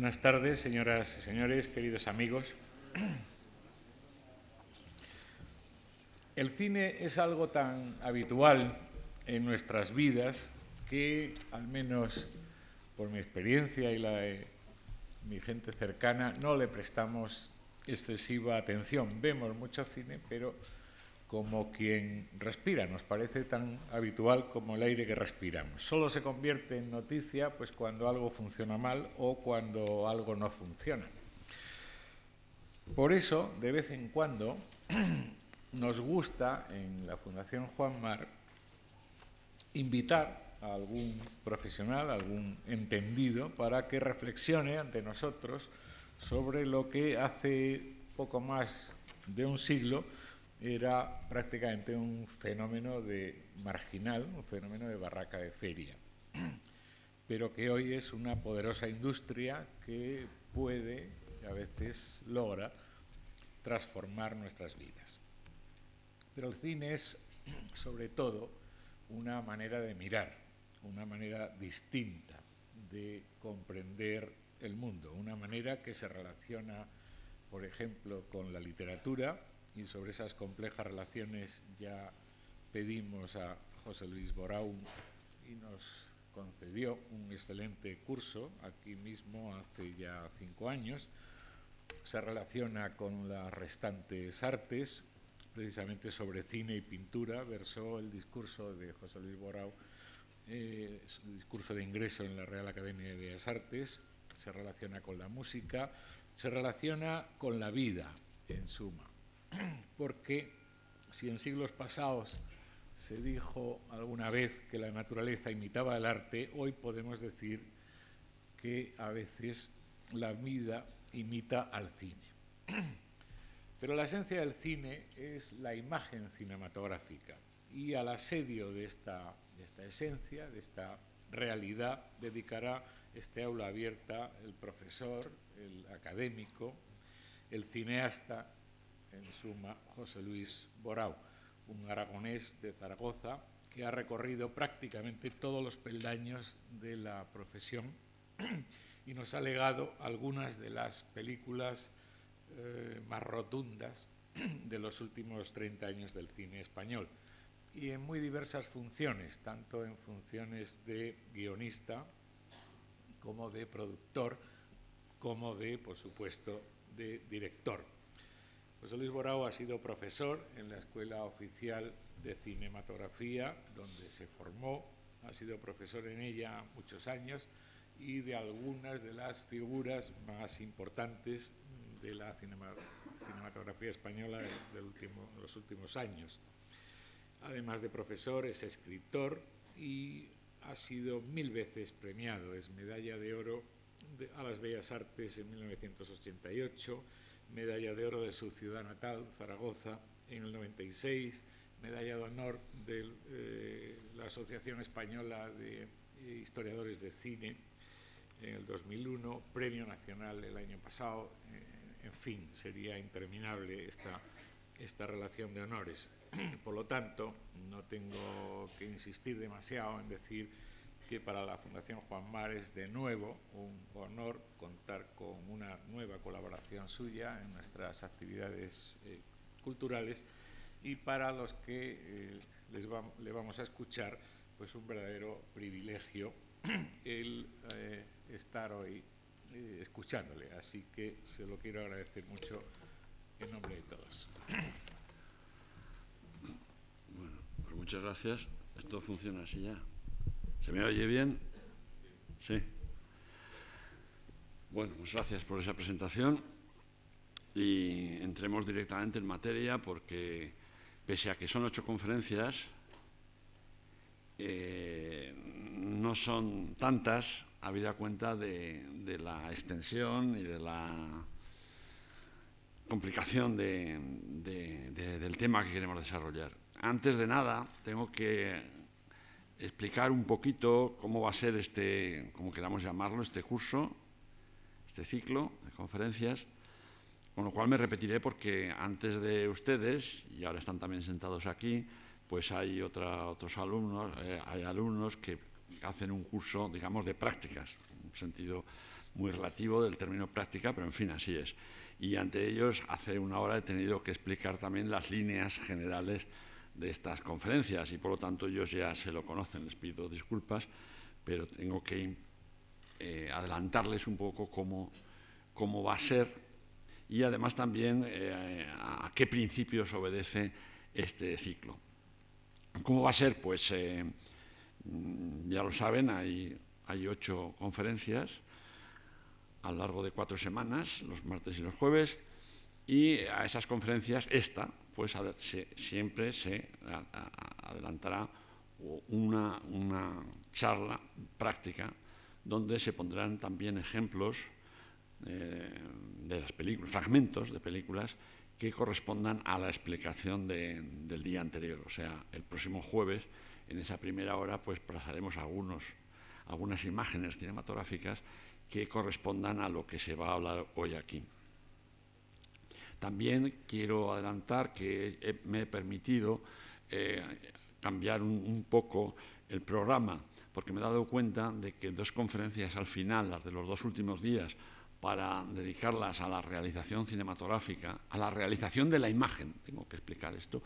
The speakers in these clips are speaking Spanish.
Buenas tardes, señoras y señores, queridos amigos. El cine es algo tan habitual en nuestras vidas que, al menos por mi experiencia y la de mi gente cercana, no le prestamos excesiva atención. Vemos mucho cine, pero como quien respira, nos parece tan habitual como el aire que respiramos. Solo se convierte en noticia pues cuando algo funciona mal o cuando algo no funciona. Por eso, de vez en cuando, nos gusta en la Fundación Juan Mar invitar a algún profesional, algún entendido, para que reflexione ante nosotros sobre lo que hace poco más de un siglo era prácticamente un fenómeno de marginal, un fenómeno de barraca de feria, pero que hoy es una poderosa industria que puede, a veces logra, transformar nuestras vidas. Pero el cine es, sobre todo, una manera de mirar, una manera distinta de comprender el mundo, una manera que se relaciona, por ejemplo, con la literatura, y sobre esas complejas relaciones ya pedimos a José Luis Borau y nos concedió un excelente curso aquí mismo hace ya cinco años. Se relaciona con las restantes artes, precisamente sobre cine y pintura. Versó el discurso de José Luis Borau, eh, discurso de ingreso en la Real Academia de Bellas Artes. Se relaciona con la música, se relaciona con la vida, en suma porque si en siglos pasados se dijo alguna vez que la naturaleza imitaba el arte, hoy podemos decir que a veces la vida imita al cine. Pero la esencia del cine es la imagen cinematográfica y al asedio de esta, de esta esencia, de esta realidad, dedicará este aula abierta el profesor, el académico, el cineasta en suma, José Luis Borau, un aragonés de Zaragoza que ha recorrido prácticamente todos los peldaños de la profesión y nos ha legado algunas de las películas eh, más rotundas de los últimos 30 años del cine español y en muy diversas funciones, tanto en funciones de guionista como de productor, como de, por supuesto, de director. José Luis Borao ha sido profesor en la Escuela Oficial de Cinematografía, donde se formó, ha sido profesor en ella muchos años y de algunas de las figuras más importantes de la cinematografía española de, los últimos años. Además de profesor, es escritor y ha sido mil veces premiado. Es medalla de oro a las Bellas Artes en 1988 medalla de oro de su ciudad natal, Zaragoza, en el 96, medalla de honor de eh, la Asociación Española de Historiadores de Cine en el 2001, premio nacional el año pasado, eh, en fin, sería interminable esta, esta relación de honores. Por lo tanto, no tengo que insistir demasiado en decir que para la Fundación Juan Mar es de nuevo un honor contar con una nueva colaboración suya en nuestras actividades eh, culturales y para los que eh, les le vamos a escuchar, pues un verdadero privilegio el eh, estar hoy escuchándole. Así que se lo quiero agradecer mucho en nombre de todos. Bueno, pues muchas gracias. Esto funciona así ya. ¿Se me oye bien? Sí. Bueno, pues gracias por esa presentación y entremos directamente en materia porque pese a que son ocho conferencias, eh, no son tantas, habida cuenta de, la extensión y de la complicación del tema que queremos desarrollar. Antes de nada, tengo que explicar un poquito cómo va a ser este, como queramos llamarlo, este curso, este ciclo de conferencias, con lo cual me repetiré porque antes de ustedes, y ahora están también sentados aquí, pues hay otros alumnos, eh, hay alumnos que hacen un curso, digamos, de prácticas, un sentido muy relativo del término práctica, pero en fin, así es. Y ante ellos, hace una hora he tenido que explicar también las líneas generales de estas conferencias y por lo tanto ellos ya se lo conocen, les pido disculpas, pero tengo que eh, adelantarles un poco cómo, cómo, va a ser y además también eh, a qué principios obedece este ciclo. ¿Cómo va a ser? Pues eh, ya lo saben, hay, hay ocho conferencias a lo largo de cuatro semanas, los martes y los jueves, y a esas conferencias, esta, pues siempre se adelantará una, una, charla práctica donde se pondrán también ejemplos eh, de las películas, fragmentos de películas que correspondan a la explicación del día anterior. O sea, el próximo jueves, en esa primera hora, pues trazaremos algunos, algunas imágenes cinematográficas que correspondan a lo que se va a hablar hoy aquí. También quiero adelantar que me he permitido eh, cambiar un, poco el programa, porque me he dado cuenta de que dos conferencias al final, las de los dos últimos días, para dedicarlas a la realización cinematográfica, a la realización de la imagen, tengo que explicar esto,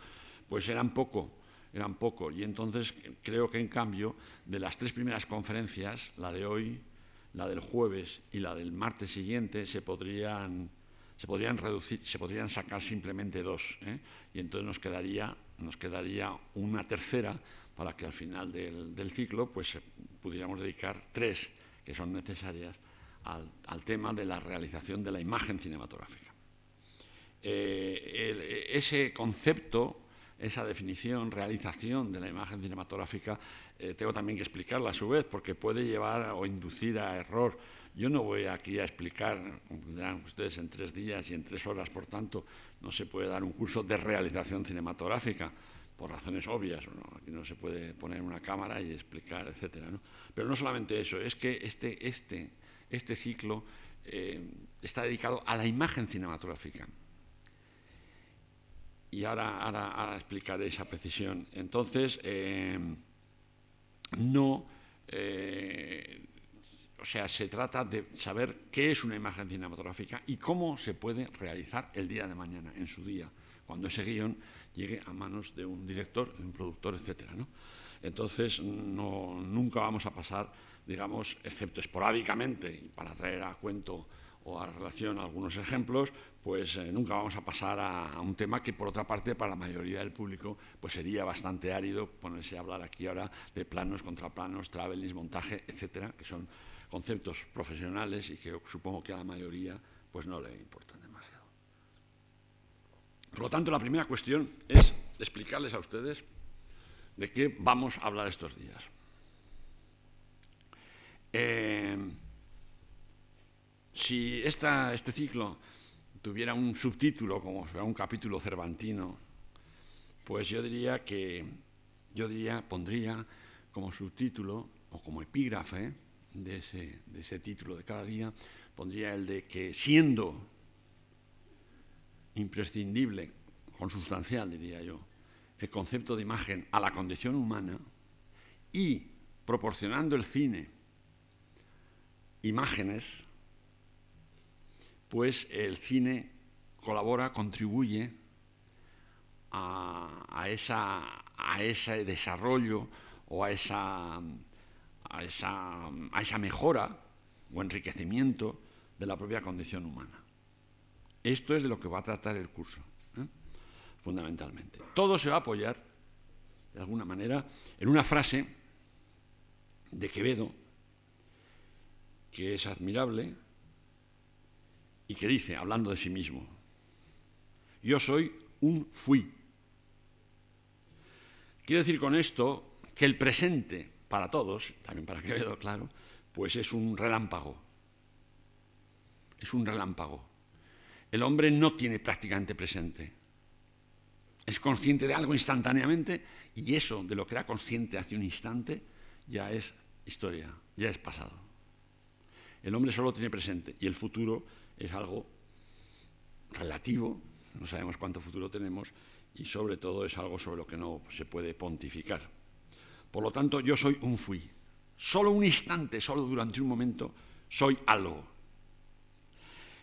pues eran poco, eran poco. Y entonces creo que en cambio de las tres primeras conferencias, la de hoy, la del jueves y la del martes siguiente se podrían, se podrían reducir, se podrían sacar simplemente dos, ¿eh? y entonces nos quedaría, nos quedaría una tercera para que al final del, ciclo pues pudiéramos dedicar tres que son necesarias al, tema de la realización de la imagen cinematográfica. Eh, ese concepto esa definición, realización de la imagen cinematográfica, eh, tengo también que explicarla a su vez, porque puede llevar o inducir a error. Yo no voy aquí a explicar, como ustedes, en tres días y en tres horas, por tanto, no se puede dar un curso de realización cinematográfica, por razones obvias. Aquí no se puede poner una cámara y explicar, etc. Pero no solamente eso, es que este, este, este ciclo eh, está dedicado a la imagen cinematográfica y ahora, explicaré esa precisión. Entonces, eh, no, eh, o sea, se trata de saber qué es una imagen cinematográfica y cómo se puede realizar el día de mañana, en su día, cuando ese guion llegue a manos de un director, de un productor, etc. Entonces, no, nunca vamos a pasar, digamos, excepto esporádicamente, para traer a cuento o a relación algunos ejemplos, pues eh, nunca vamos a pasar a, un tema que por otra parte para la mayoría del público pues sería bastante árido ponerse a hablar aquí ahora de planos, contraplanos, travelings, montaje, etcétera, que son conceptos profesionales y que supongo que a la mayoría pues no le importan demasiado. Por lo tanto, la primera cuestión es explicarles a ustedes de qué vamos a hablar estos días. Eh, si este ciclo tuviera un subtítulo, como fuera un capítulo cervantino, pues yo diría que, yo diría, pondría como subtítulo o como epígrafe de ese, de ese título de cada día, pondría el de que siendo imprescindible, consustancial diría yo, el concepto de imagen a la condición humana y proporcionando el cine imágenes pues el cine colabora, contribuye a, ese desarrollo o a esa, mejora o enriquecimiento de la propia condición humana. Esto es de lo que va a tratar el curso, ¿eh? fundamentalmente. Todo se va a apoyar, de alguna manera, en una frase de Quevedo, que es admirable, y que dice, hablando de sí mismo, yo soy un fui. Quiero decir con esto que el presente para todos, también para que quede claro, pues es un relámpago. Es un relámpago. El hombre no tiene prácticamente presente. Es consciente de algo instantáneamente y eso de lo que era consciente hace un instante ya es historia, ya es pasado. El hombre solo tiene presente y el futuro es algo relativo, no sabemos cuánto futuro tenemos y sobre todo es algo sobre lo que no se puede pontificar. Por lo tanto, yo soy un fui. Solo un instante, solo durante un momento, soy algo.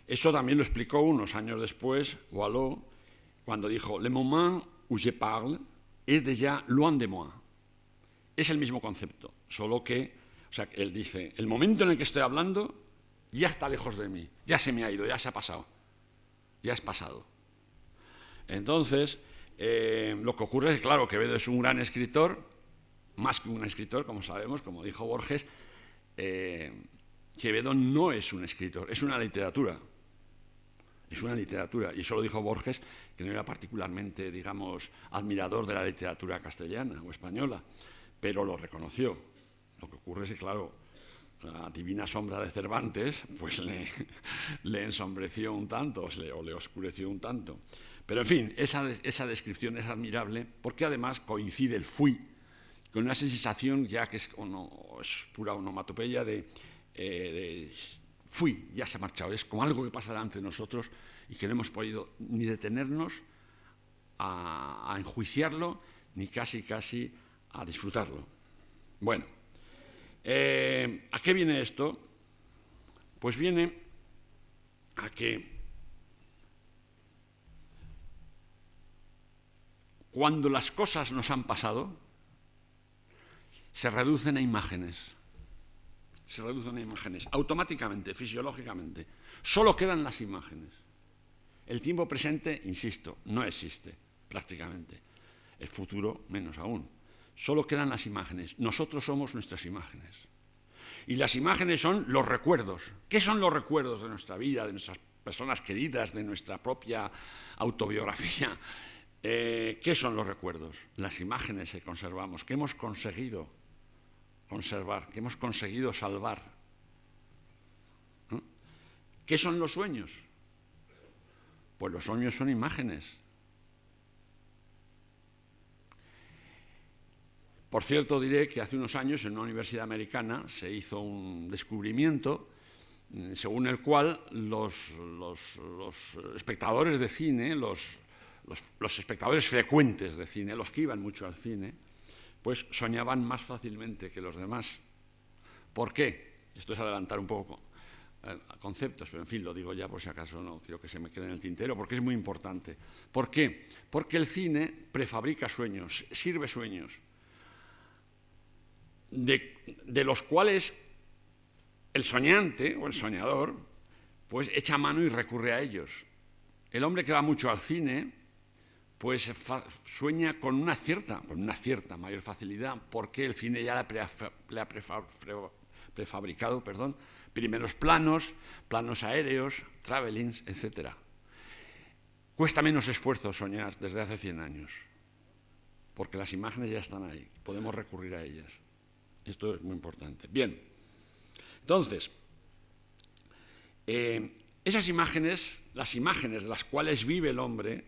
Eso también lo explicó unos años después Wallo cuando dijo Le moment où je parle es déjà loin de moi. Es el mismo concepto, solo que, o sea, él dice, el momento en el que estoy hablando ya está lejos de mí, ya se me ha ido, ya se ha pasado, ya es pasado. Entonces, eh, lo que ocurre es, claro, Quevedo es un gran escritor, más que un escritor, como sabemos, como dijo Borges, eh, Quevedo no es un escritor, es una literatura. Es una literatura. Y eso lo dijo Borges, que no era particularmente, digamos, admirador de la literatura castellana o española, pero lo reconoció. Lo que ocurre es que, claro, la divina sombra de Cervantes, pues le, ensombreció un tanto, o le oscureció un tanto. Pero, en fin, esa, esa descripción es admirable porque además coincide el fui con una sensación ya que es, es pura onomatopeya de, eh, de, fui, ya se ha marchado, es como algo que pasa delante de nosotros y que no hemos podido ni detenernos a, a enjuiciarlo, ni casi, casi a disfrutarlo. Bueno, eh, ¿a qué viene esto? Pues viene a que cuando las cosas nos han pasado, se reducen a imágenes. Se reducen a imágenes, automáticamente, fisiológicamente. Solo quedan las imágenes. El tiempo presente, insisto, no existe prácticamente. El futuro, menos aún. Solo quedan las imágenes. Nosotros somos nuestras imágenes. Y las imágenes son los recuerdos. ¿Qué son los recuerdos de nuestra vida, de nuestras personas queridas, de nuestra propia autobiografía? Eh, ¿Qué son los recuerdos? Las imágenes que conservamos, que hemos conseguido conservar, que hemos conseguido salvar. ¿Qué son los sueños? Pues los sueños son imágenes. Por cierto, diré que hace unos años en una universidad americana se hizo un descubrimiento mm, según el cual los, los, los espectadores de cine, los, los, espectadores frecuentes de cine, los que iban mucho al cine, pues soñaban más fácilmente que los demás. ¿Por qué? Esto es adelantar un poco eh, conceptos, pero en fin, lo digo ya por si acaso no quiero que se me quede en el tintero, porque es muy importante. ¿Por qué? Porque el cine prefabrica sueños, sirve sueños, de, los cuales el soñante o el soñador pues echa mano y recurre a ellos. El hombre que va mucho al cine pues sueña con una cierta, con una cierta mayor facilidad, porque el cine ya le ha, prefabricado perdón, primeros planos, planos aéreos, travelings, etc. Cuesta menos esfuerzo soñar desde hace 100 años, porque las imágenes ya están ahí, podemos recurrir a ellas. Esto es muy importante. Bien, entonces, eh, esas imágenes, las imágenes de las cuales vive el hombre,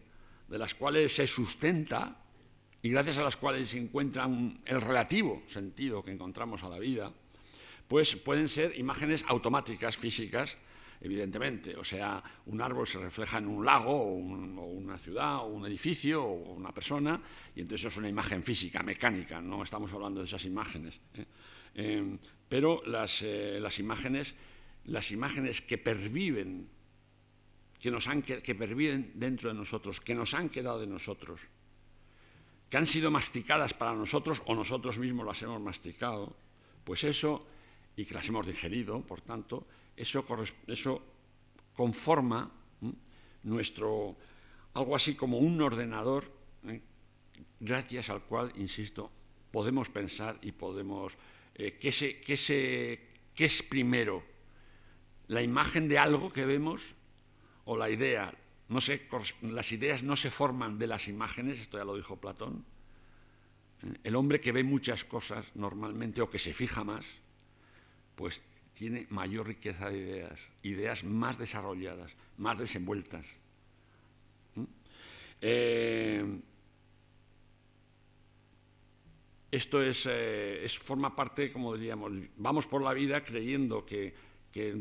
de las cuales se sustenta y gracias a las cuales se encuentra el relativo sentido que encontramos a la vida, pues pueden ser imágenes automáticas, físicas, evidentemente. O sea, un árbol se refleja en un lago, o, una ciudad, o un edificio, o una persona, y entonces es una imagen física, mecánica, no estamos hablando de esas imágenes. ¿eh? Eh, pero las, eh, las, imágenes, las imágenes que perviven que, nos han, que, perviven dentro de nosotros, que nos han quedado de nosotros, que han sido masticadas para nosotros o nosotros mismos las hemos masticado, pues eso, y que las hemos digerido, por tanto, eso, conforma nuestro, algo así como un ordenador, gracias al cual, insisto, podemos pensar y podemos... Eh, ¿qué, se, qué, se, ¿Qué es primero? ¿La imagen de algo que vemos o la idea, no las ideas no se forman de las imágenes, esto ya lo dijo Platón. El hombre que ve muchas cosas normalmente o que se fija más, pues tiene mayor riqueza de ideas, ideas más desarrolladas, más desenvueltas. ¿eh? Eh, esto es, forma parte, como diríamos, vamos por la vida creyendo que, que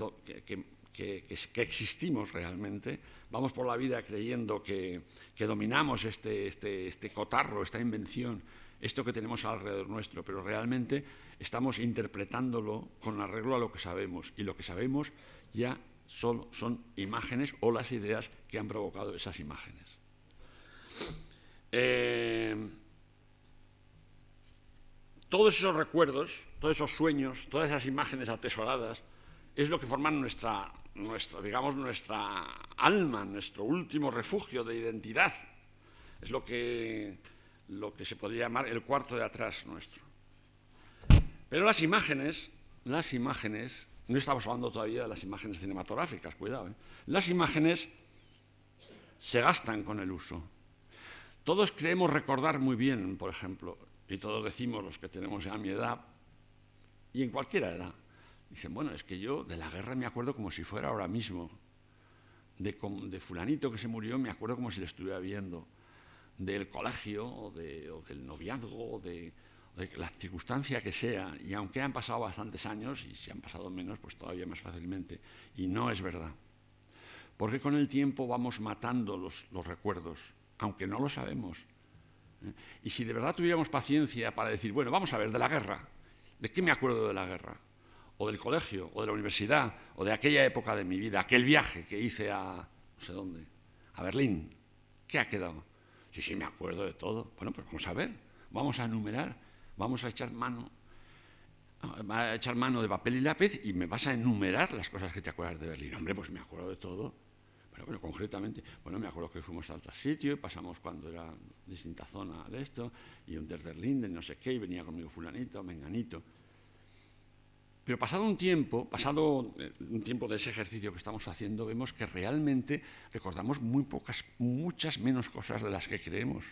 que, existimos realmente, vamos por la vida creyendo que, dominamos este, este, este, cotarro, esta invención, esto que tenemos alrededor nuestro, pero realmente estamos interpretándolo con arreglo a lo que sabemos y lo que sabemos ya solo son imágenes o las ideas que han provocado esas imágenes. Eh, todos esos recuerdos, todos esos sueños, todas esas imágenes atesoradas, es lo que forman nuestra, nuestra, digamos, nuestra alma, nuestro último refugio de identidad. Es lo que, lo que se podría llamar el cuarto de atrás nuestro. Pero las imágenes, las imágenes, no estamos hablando todavía de las imágenes cinematográficas, cuidado, ¿eh? las imágenes se gastan con el uso. Todos creemos recordar muy bien, por ejemplo, y todos decimos los que tenemos ya mi edad, y en cualquier edad, dicen, bueno, es que yo de la guerra me acuerdo como si fuera ahora mismo, de, de fulanito que se murió me acuerdo como si lo estuviera viendo, del colegio, o, del noviazgo, o de, de la circunstancia que sea, y aunque han pasado bastantes años, y si han pasado menos, pues todavía más fácilmente, y no es verdad. Porque con el tiempo vamos matando los, los recuerdos, aunque no lo sabemos. ¿eh? Y si de verdad tuviéramos paciencia para decir, bueno, vamos a ver, de la guerra, ¿de qué me acuerdo de la guerra? O del colegio, o de la universidad, o de aquella época de mi vida, aquel viaje que hice a, no sé dónde, a Berlín. ¿Qué ha quedado? Sí, sí, me acuerdo de todo. Bueno, pues vamos a ver, vamos a enumerar, vamos a echar mano, a echar mano de papel y lápiz y me vas a enumerar las cosas que te acuerdas de Berlín. Hombre, pues me acuerdo de todo. Pero bueno, concretamente, bueno, me acuerdo que fuimos a otro sitio y pasamos cuando era distinta zona de esto, y un Linden, no sé qué, y venía conmigo fulanito, menganito. Pero pasado un tiempo, pasado eh, un tiempo de ese ejercicio que estamos haciendo, vemos que realmente recordamos muy pocas, muchas menos cosas de las que creemos.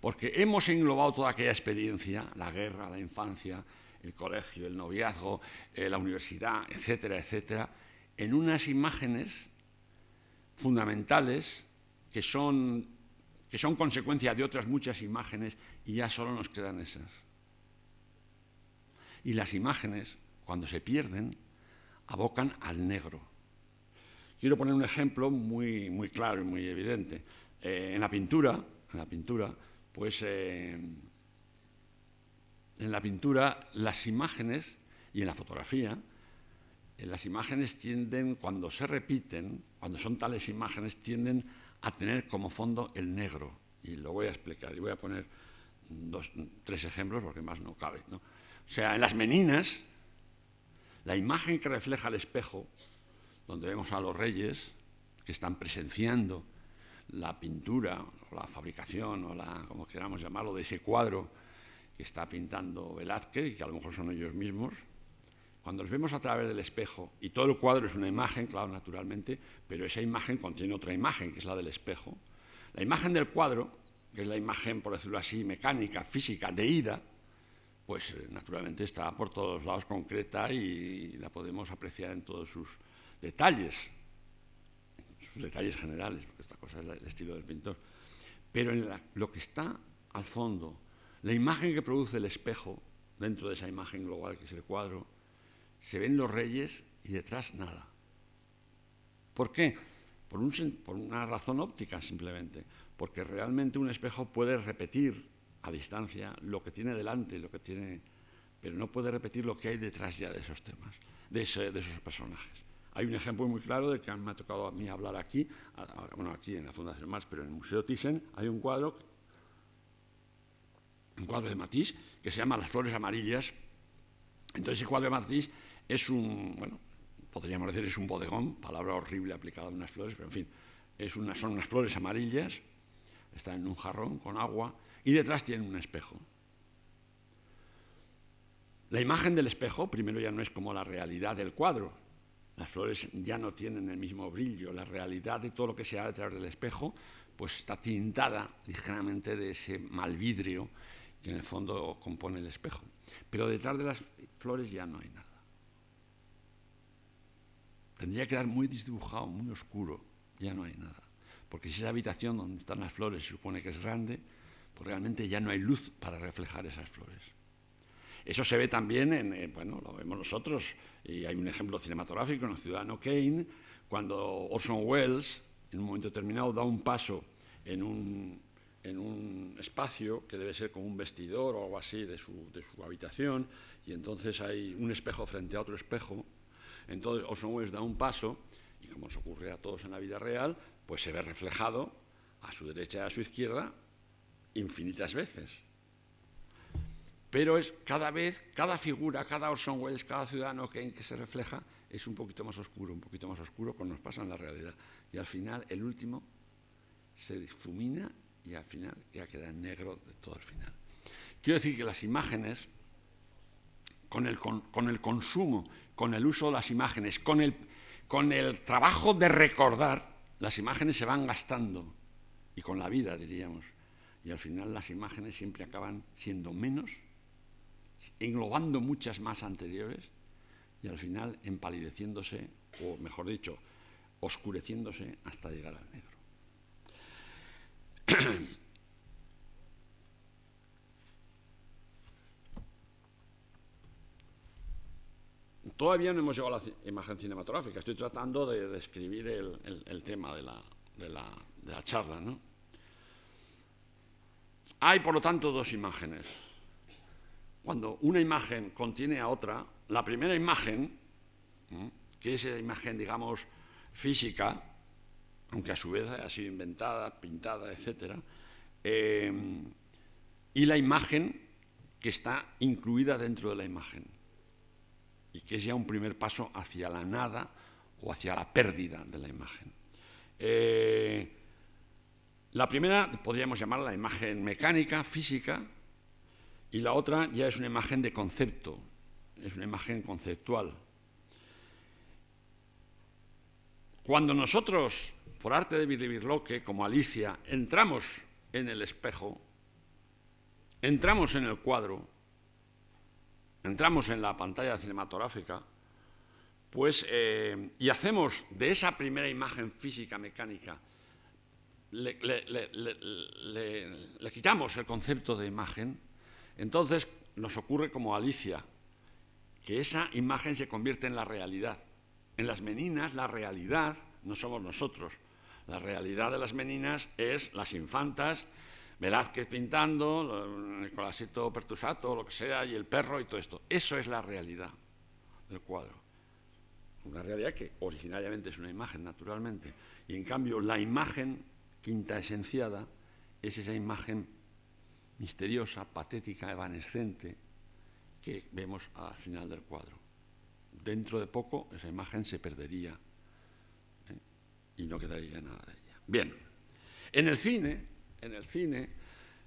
Porque hemos englobado toda aquella experiencia, la guerra, la infancia, el colegio, el noviazgo, eh, la universidad, etcétera, etcétera, en unas imágenes fundamentales que son, que son consecuencia de otras muchas imágenes y ya solo nos quedan esas. Y las imágenes, cuando se pierden, abocan al negro. Quiero poner un ejemplo muy, muy claro y muy evidente. Eh, en la pintura, en la pintura, pues eh, en la pintura las imágenes y en la fotografía las imágenes tienden, cuando se repiten, cuando son tales imágenes, tienden a tener como fondo el negro. Y lo voy a explicar, y voy a poner dos, tres ejemplos porque más no cabe. O sea, en las meninas, la imagen que refleja el espejo, donde vemos a los reyes que están presenciando la pintura, o la fabricación, o la, como queramos llamarlo, de ese cuadro que está pintando Velázquez, y que a lo mejor son ellos mismos, cuando los vemos a través del espejo, y todo el cuadro es una imagen, claro, naturalmente, pero esa imagen contiene otra imagen, que es la del espejo. La imagen del cuadro, que es la imagen, por decirlo así, mecánica, física, de ida, pues eh, naturalmente está por todos lados concreta y la podemos apreciar en todos sus detalles, sus detalles generales, porque esta cosa es el estilo del pintor. Pero en lo que está al fondo, la imagen que produce el espejo, dentro de esa imagen global que es el cuadro, se ven los reyes y detrás nada. ¿Por qué? Por, una razón óptica simplemente, porque realmente un espejo puede repetir a distancia lo que tiene delante, lo que tiene, pero no puede repetir lo que hay detrás ya de esos temas, de, esos personajes. Hay un ejemplo muy claro del que me ha tocado a mí hablar aquí, bueno, aquí en la Fundación Mars, pero en el Museo Thyssen hay un cuadro, un cuadro de Matisse que se llama Las flores amarillas, entonces ese cuadro de matriz es un, bueno, podríamos decir es un bodegón, palabra horrible aplicada a unas flores, pero en fin, es una, son unas flores amarillas, están en un jarrón con agua y detrás tienen un espejo. La imagen del espejo, primero ya no es como la realidad del cuadro, las flores ya no tienen el mismo brillo, la realidad de todo lo que se ha detrás del espejo, pues está tintada ligeramente de ese mal vidrio que en el fondo compone el espejo. Pero detrás de las flores ya no hay nada. Tendría que quedar muy desdibujado, muy oscuro, ya no hay nada. Porque si esa habitación donde están las flores se supone que es grande, pues realmente ya no hay luz para reflejar esas flores. Eso se ve también en, eh, bueno, lo vemos nosotros, y hay un ejemplo cinematográfico en el Ciudadano Kane, cuando Orson Welles, en un momento determinado, da un paso en un, en un espacio que debe ser como un vestidor o algo así de su, de su habitación, y entonces hay un espejo frente a otro espejo, entonces Orson Welles da un paso y como nos ocurre a todos en la vida real, pues se ve reflejado a su derecha y a su izquierda infinitas veces. Pero es cada vez, cada figura, cada Orson Welles, cada ciudadano que, en que se refleja es un poquito más oscuro, un poquito más oscuro, como nos pasa en la realidad. Y al final, el último se difumina y al final ya queda negro de todo el final. Quiero decir que las imágenes, con el, con, el consumo, con el uso de las imágenes, con el, con el trabajo de recordar, las imágenes se van gastando, y con la vida, diríamos. Y al final las imágenes siempre acaban siendo menos, englobando muchas más anteriores, y al final empalideciéndose, o mejor dicho, oscureciéndose hasta llegar al negro. Todavía no hemos llegado a la imagen cinematográfica, estoy tratando de describir el, tema de la, charla. ¿no? Hay, por lo tanto, dos imágenes. Cuando una imagen contiene a otra, la primera imagen, que es la imagen, digamos, física, aunque a su vez haya sido inventada, pintada, etc., eh, y la imagen que está incluida dentro de la imagen, y que es ya un primer paso hacia la nada o hacia la pérdida de la imagen. Eh, la primera podríamos llamarla la imagen mecánica, física, y la otra ya es una imagen de concepto, es una imagen conceptual. Cuando nosotros por arte de Birloque, como Alicia, entramos en el espejo, entramos en el cuadro, entramos en la pantalla cinematográfica, pues, eh, y hacemos de esa primera imagen física mecánica, le, quitamos el concepto de imagen, entonces nos ocurre como Alicia, que esa imagen se convierte en la realidad. En las meninas la realidad no somos nosotros, la realidad de las meninas es las infantas, Velázquez pintando, Nicolásito Pertusato, lo que sea, y el perro y todo esto. Eso es la realidad del cuadro. Una realidad que originariamente es una imagen, naturalmente. Y en cambio, la imagen quinta esenciada es esa imagen misteriosa, patética, evanescente que vemos al final del cuadro. Dentro de poco esa imagen se perdería y no quedaría nada de ella. Bien, en el cine, en el cine,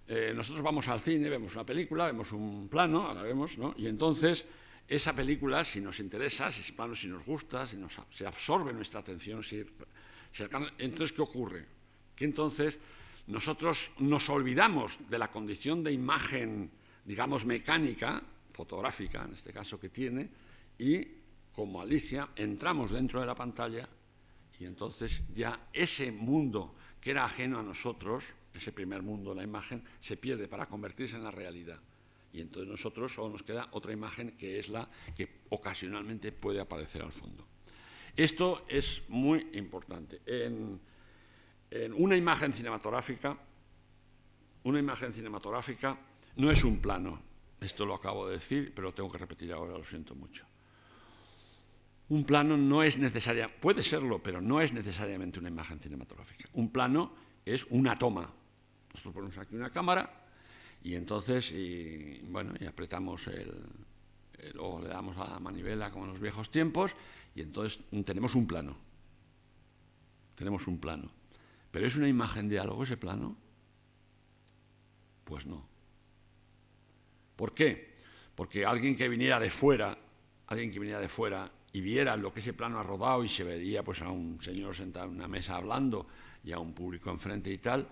eh, nosotros vamos al cine, vemos una película, vemos un plano, ahora vemos, ¿no? Y entonces esa película, si nos interesa, si ese plano si nos gusta, si nos, se absorbe nuestra atención, si, entonces ¿qué ocurre? Que entonces nosotros nos olvidamos de la condición de imagen, digamos, mecánica, fotográfica en este caso que tiene, y como Alicia entramos dentro de la pantalla y entonces ya ese mundo que era ajeno a nosotros, ese primer mundo, la imagen, se pierde para convertirse en la realidad. Y entonces nosotros solo nos queda otra imagen que es la que ocasionalmente puede aparecer al fondo. Esto es muy importante. En, en una imagen cinematográfica, una imagen cinematográfica no es un plano. Esto lo acabo de decir, pero lo tengo que repetir ahora, lo siento mucho. Un plano no es necesaria, puede serlo, pero no es necesariamente una imagen cinematográfica. Un plano es una toma. Nosotros ponemos aquí una cámara y entonces, bueno, y apretamos el, o le damos a la manivela como en los viejos tiempos y entonces tenemos un plano. Tenemos un plano. ¿Pero es una imagen de algo ese plano? Pues no. ¿Por qué? Porque alguien que viniera de fuera, alguien que viniera de fuera y viera lo que ese plano ha rodado y se vería pues a un señor sentado en una mesa hablando y a un público enfrente y tal,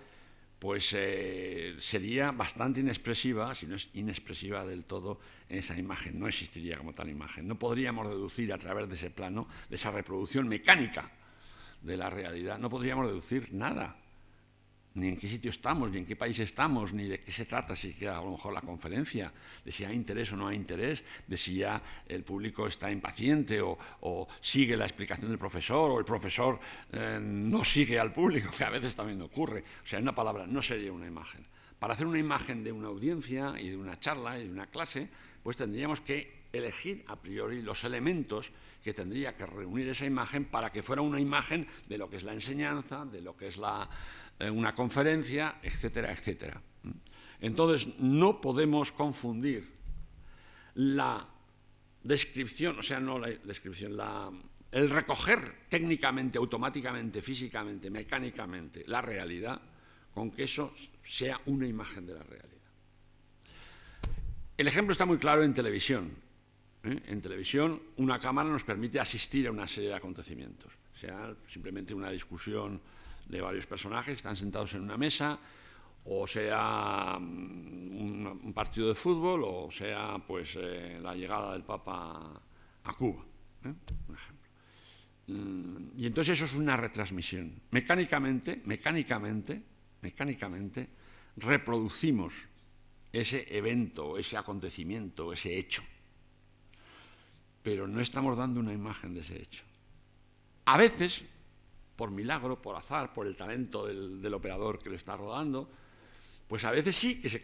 pues eh, sería bastante inexpresiva, si no es inexpresiva del todo, esa imagen. No existiría como tal imagen. No podríamos deducir a través de ese plano, de esa reproducción mecánica de la realidad, no podríamos deducir nada ni en qué sitio estamos, ni en qué país estamos, ni de qué se trata, si a lo mejor la conferencia, de si hay interés o no hay interés, de si ya el público está impaciente o, sigue la explicación del profesor o el profesor eh, no sigue al público, que a veces también ocurre. O sea, en una palabra, no sería una imagen. Para hacer una imagen de una audiencia y de una charla y de una clase, pues tendríamos que elegir a priori los elementos que tendría que reunir esa imagen para que fuera una imagen de lo que es la enseñanza, de lo que es eh, una conferencia, etcétera, etcétera. Entonces, no podemos confundir la descripción, o sea, no la descripción, el recoger técnicamente, automáticamente, físicamente, mecánicamente la realidad, con que eso sea una imagen de la realidad. El ejemplo está muy claro en televisión. ¿Eh? En televisión, una cámara nos permite asistir a una serie de acontecimientos, sea simplemente una discusión de varios personajes que están sentados en una mesa, o sea mm, un, partido de fútbol, o sea pues eh, la llegada del Papa a Cuba, ¿eh? un ejemplo. Mm, y entonces eso es una retransmisión. Mecánicamente, mecánicamente, mecánicamente, reproducimos ese evento, ese acontecimiento, ese hecho. Pero no estamos dando una imagen de ese hecho. A veces, por milagro, por azar, por el talento del, operador que lo está rodando, pues a veces sí que se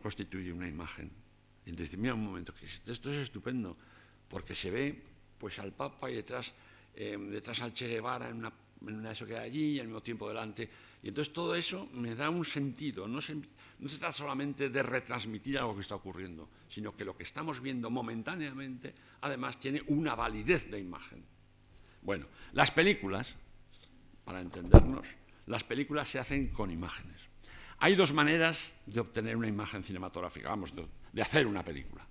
constituye una imagen. Y entonces, mira un momento, que esto es estupendo, porque se ve pues al Papa y detrás, eh, detrás al Che Guevara en una, en una eso que hay allí y al mismo tiempo delante. Y entonces todo eso me da un sentido. No no se trata solamente de retransmitir algo que está ocurriendo, sino que lo que estamos viendo momentáneamente además tiene una validez de imagen. Bueno, las películas, para entendernos, las películas se hacen con imágenes. Hay dos maneras de obtener una imagen cinematográfica, vamos, de, de hacer una película,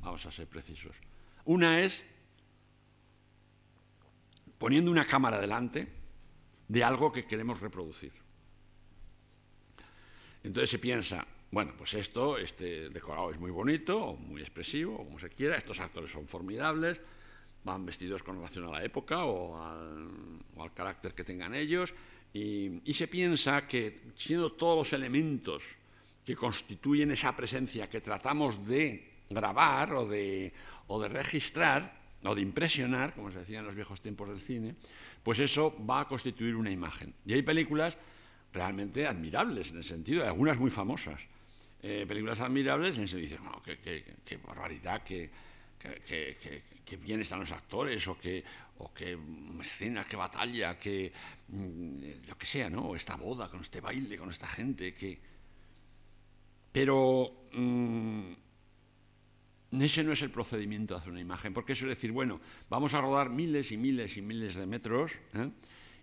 vamos a ser precisos. Una es poniendo una cámara delante de algo que queremos reproducir. Entonces se piensa, bueno, pues esto, este decorado es muy bonito, o muy expresivo, o como se quiera, estos actores son formidables, van vestidos con relación a la época o al, carácter que tengan ellos, y, se piensa que siendo todos los elementos que constituyen esa presencia que tratamos de grabar o de, o de registrar, o de impresionar, como se decía en los viejos tiempos del cine, pues eso va a constituir una imagen. Y hay películas realmente admirables en el sentido, algunas muy famosas. Eh, películas admirables en el sentido, oh, qué, barbaridad, qué, bien están los actores, o qué, o qué escena, qué batalla, qué mm, lo que sea, ¿no? Esta boda, con este baile, con esta gente, que... Pero mm, ese no es el procedimiento de hacer una imagen, porque eso es decir, bueno, vamos a rodar miles y miles y miles de metros, ¿eh?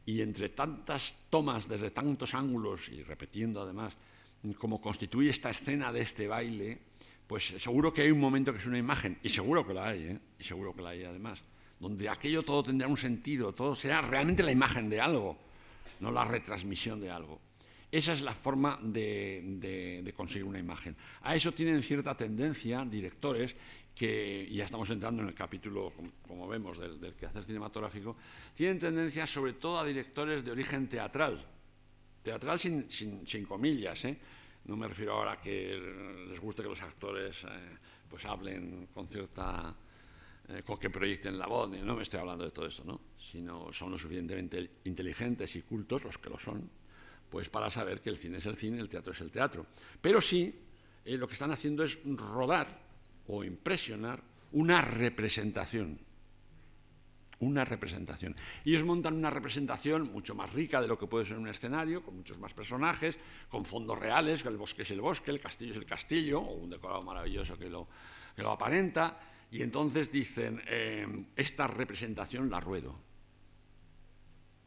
Y entre tantas tomas desde tantos ángulos y repitiendo además cómo constituye esta escena de este baile, pues seguro que hay un momento que es una imagen, y seguro que la hay, ¿eh? y seguro que la hay además, donde aquello todo tendrá un sentido, todo será realmente la imagen de algo, no la retransmisión de algo. Esa es la forma de conseguir una imagen. A eso tienen cierta tendencia directores que ya estamos entrando en el capítulo, como, vemos, del, quehacer cinematográfico, tienen tendencia sobre todo a directores de origen teatral, teatral sin, comillas, ¿eh? no me refiero ahora a que les guste que los actores eh, pues hablen con cierta, eh, con que proyecten la voz, no me estoy hablando de todo esto, ¿no? sino son lo suficientemente inteligentes y cultos, los que lo son, pues para saber que el cine es el cine, el teatro es el teatro. Pero sí, lo que están haciendo es rodar o impresionar una representación. Una representación. Y ellos montan una representación mucho más rica de lo que puede ser un escenario, con muchos más personajes, con fondos reales, el bosque es el bosque, el castillo es el castillo, o un decorado maravilloso que lo, que lo aparenta. Y entonces dicen, eh, esta representación la ruedo.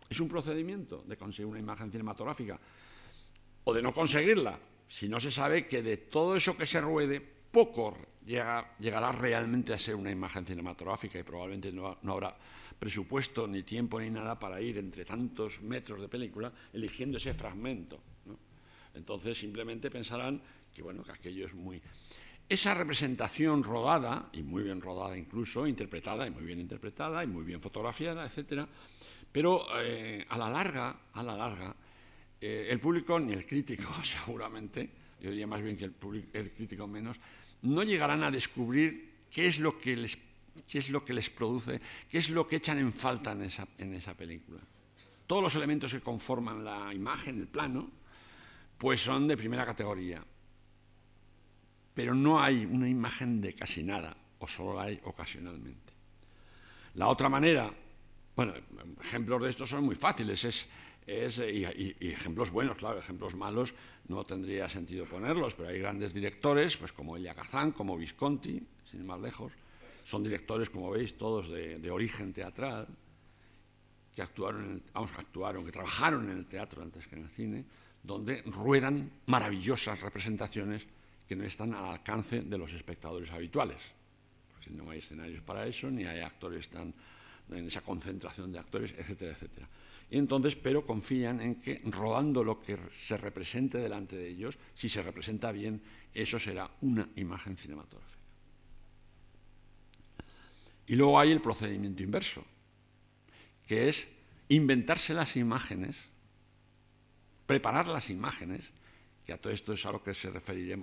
Es un procedimiento de conseguir una imagen cinematográfica o de no conseguirla, si no se sabe que de todo eso que se ruede, poco llegará realmente a ser una imagen cinematográfica y probablemente no, habrá presupuesto ni tiempo ni nada para ir entre tantos metros de película eligiendo ese fragmento. Entonces simplemente pensarán que bueno que aquello es muy esa representación rodada y muy bien rodada incluso interpretada y muy bien interpretada y muy bien fotografiada etcétera pero eh, a la larga a la larga eh, el público ni el crítico seguramente yo diría más bien que el, el crítico menos no llegarán a descubrir qué es lo que les, es lo que les produce, qué es lo que echan en falta en esa, en esa película. Todos los elementos que conforman la imagen, el plano, pues son de primera categoría. Pero no hay una imagen de casi nada. o solo la hay ocasionalmente. La otra manera, bueno, ejemplos de estos son muy fáciles, es, y, ejemplos buenos, claro, ejemplos malos no tendría sentido ponerlos, pero hay grandes directores, pues como Elia Kazan, como Visconti, sin ir más lejos, son directores, como veis, todos de, origen teatral, que actuaron, vamos, actuaron, que trabajaron en el teatro antes que en el cine, donde ruedan maravillosas representaciones que no están al alcance de los espectadores habituales, porque no hay escenarios para eso, ni hay actores tan en esa concentración de actores, etcétera, etcétera. Entonces, pero confían en que rodando lo que se represente delante de ellos, si se representa bien, eso será una imagen cinematográfica. Y luego hay el procedimiento inverso, que es inventarse las imágenes, preparar las imágenes que a todo esto es a lo que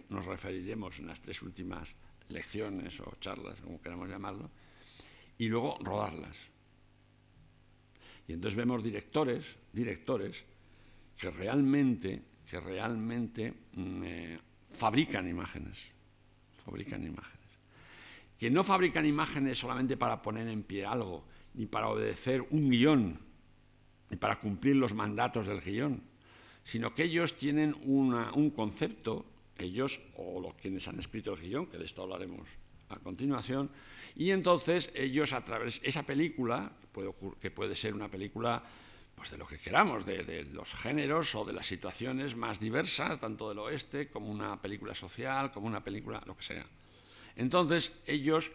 nos referiremos en las tres últimas lecciones o charlas, como queramos llamarlo, y luego rodarlas. Y entonces vemos directores, directores que realmente, que realmente mm, eh, fabrican imágenes, fabrican imágenes. Que no fabrican imágenes solamente para poner en pie algo, ni para obedecer un guion, ni para cumplir los mandatos del guion, sino que ellos tienen un concepto, ellos o los quienes han escrito el guion, que de esto hablaremos a continuación, y entonces ellos a través de esa película, que puede ser una película pues de lo que queramos, de, de, los géneros o de las situaciones más diversas, tanto del oeste como una película social, como una película, lo que sea. Entonces ellos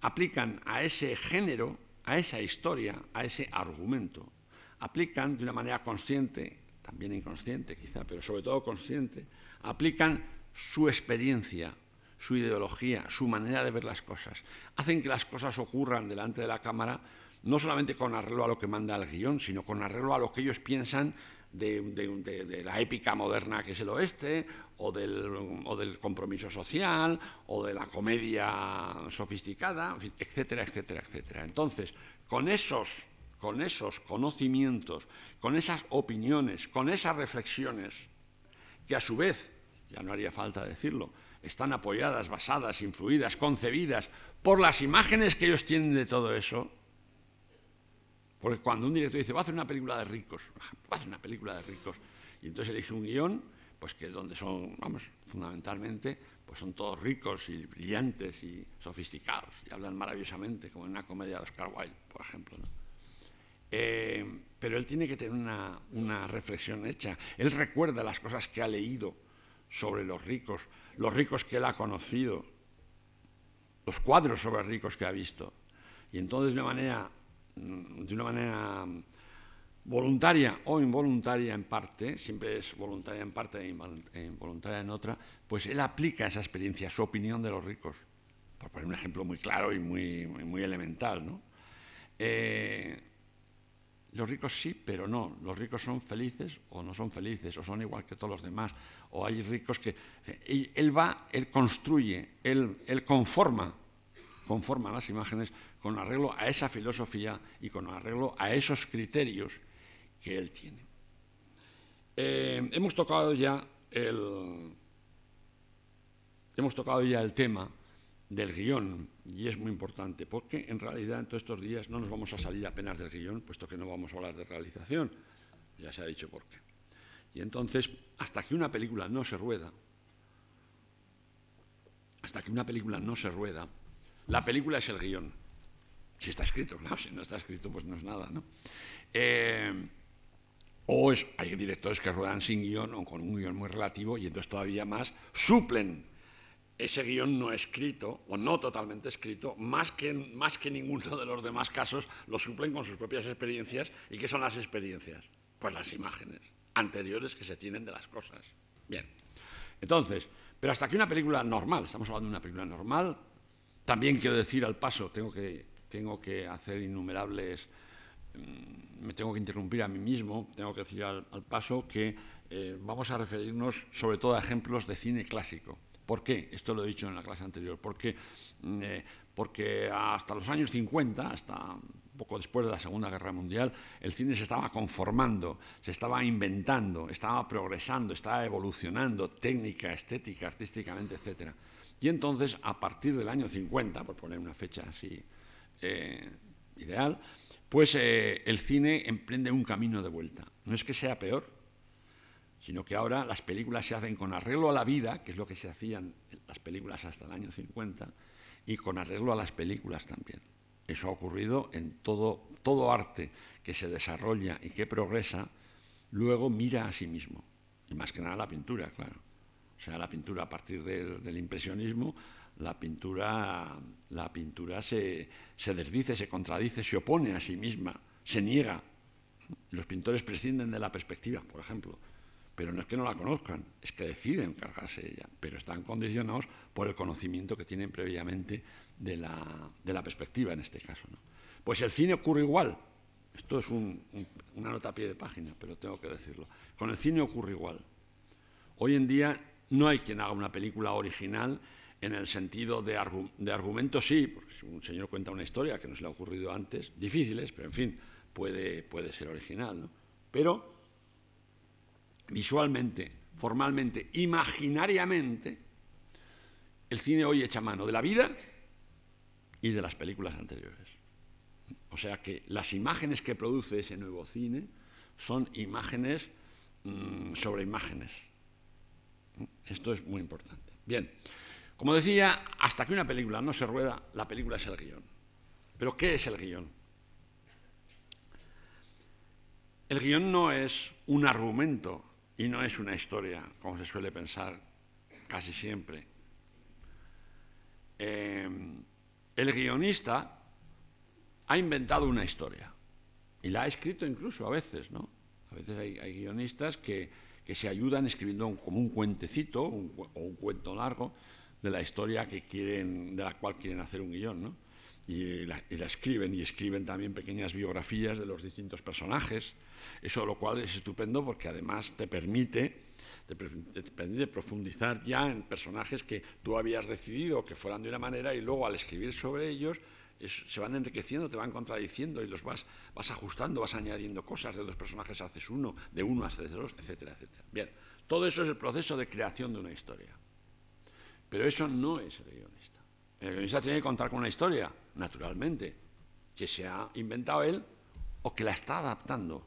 aplican a ese género, a esa historia, a ese argumento, aplican de una manera consciente también inconsciente quizá, pero sobre todo consciente, aplican su experiencia, su ideología, su manera de ver las cosas. Hacen que las cosas ocurran delante de la cámara, no solamente con arreglo a lo que manda el guion, sino con arreglo a lo que ellos piensan de, la épica moderna que es el oeste, o del, o del, compromiso social, o de la comedia sofisticada, etcétera, etcétera, etcétera. Entonces, con esos con esos conocimientos, con esas opiniones, con esas reflexiones, que a su vez, ya no haría falta decirlo, están apoyadas, basadas, influidas, concebidas por las imágenes que ellos tienen de todo eso. Porque cuando un director dice, va a hacer una película de ricos, va a hacer una película de ricos, y entonces elige un guion, pues que donde son, vamos, fundamentalmente, pues son todos ricos y brillantes y sofisticados, y hablan maravillosamente, como en una comedia de Oscar Wilde, por ejemplo. Eh, pero él tiene que tener una, reflexión hecha. Él recuerda las cosas que ha leído sobre los ricos, los ricos que él ha conocido, los cuadros sobre ricos que ha visto. Y entonces de manera, mm, de una manera voluntaria o involuntaria en parte, siempre es voluntaria en parte e involuntaria en otra, pues él aplica esa experiencia, su opinión de los ricos. Por poner un ejemplo muy claro y muy, muy elemental, ¿no? Eh, los ricos sí, pero no. Los ricos son felices o no son felices, o son igual que todos los demás. O hay ricos que... Él va, él construye, él, conforma, conforma las imágenes con arreglo a esa filosofía y con arreglo a esos criterios que él tiene. Eh, hemos tocado ya el... Hemos tocado ya el tema del guion, y es muy importante, porque en realidad en todos estos días no nos vamos a salir apenas del guion, puesto que no vamos a hablar de realización, ya se ha dicho por qué. Y entonces, hasta que una película no se rueda, hasta que una película no se rueda, la película es el guion. Si está escrito, claro, si no está escrito, pues no es nada, ¿no? Eh, o hay directores que ruedan sin guion o con un guion muy relativo y entonces todavía más suplen ese guion no escrito, o no totalmente escrito, más que, más que ninguno de los demás casos, lo suplen con sus propias experiencias. ¿Y qué son las experiencias? Pues las imágenes anteriores que se tienen de las cosas. Bien, entonces, pero hasta aquí una película normal, estamos hablando de una película normal, también quiero decir al paso, tengo que, tengo que hacer innumerables, mm, me tengo que interrumpir a mí mismo, tengo que decir al, paso que eh, vamos a referirnos sobre todo a ejemplos de cine clásico. ¿Por qué? Esto lo he dicho en la clase anterior. Porque, mm, eh, porque hasta los años 50, hasta poco después de la Segunda Guerra Mundial, el cine se estaba conformando, se estaba inventando, estaba progresando, estaba evolucionando técnica, estética, artísticamente, etc. Y entonces, a partir del año 50, por poner una fecha así eh, ideal, pues eh, el cine emprende un camino de vuelta. No es que sea peor, sino que ahora las películas se hacen con arreglo a la vida, que es lo que se hacían las películas hasta el año 50, y con arreglo a las películas también. Eso ha ocurrido en todo, todo arte que se desarrolla y que progresa, luego mira a sí mismo, y más que nada la pintura, claro. O sea, la pintura a partir del, impresionismo, la pintura, la pintura se, se desdice, se contradice, se opone a sí misma, se niega. Los pintores prescinden de la perspectiva, por ejemplo, pero no es que no la conozcan, es que deciden cargarse ella, pero están condicionados por el conocimiento que tienen previamente de la, perspectiva en este caso. Pues el cine ocurre igual, esto es una nota a pie de página, pero tengo que decirlo, con el cine ocurre igual. Hoy en día no hay quien haga una película original en el sentido de, argumento, sí, porque si un señor cuenta una historia que no se le ha ocurrido antes, difíciles, pero en fin, puede, puede ser original. ¿no? Pero visualmente, formalmente, imaginariamente, el cine hoy echa mano de la vida y de las películas anteriores. O sea que las imágenes que produce ese nuevo cine son imágenes mm, sobre imágenes. Esto es muy importante. Bien, como decía, hasta que una película no se rueda, la película es el guion. Pero ¿qué es el guion? El guion no es un argumento y no es una historia, como se suele pensar casi siempre. Em, el guionista ha inventado una historia y la ha escrito incluso a veces, ¿no? A veces hay, guionistas que, se ayudan escribiendo como un cuentecito o un cuento largo de la historia que quieren, de la cual quieren hacer un guion, ¿no? Y la, escriben y escriben también pequeñas biografías de los distintos personajes. Eso lo cual es estupendo porque además te permite, te, permite profundizar ya en personajes que tú habías decidido que fueran de una manera y luego al escribir sobre ellos se van enriqueciendo, te van contradiciendo y los vas, vas ajustando, vas añadiendo cosas, de dos personajes haces uno, de uno haces dos, etcétera, etcétera. Bien, todo eso es el proceso de creación de una historia. Pero eso no es el guionista. El guionista tiene que contar con una historia, naturalmente, que se ha inventado él o que la está adaptando.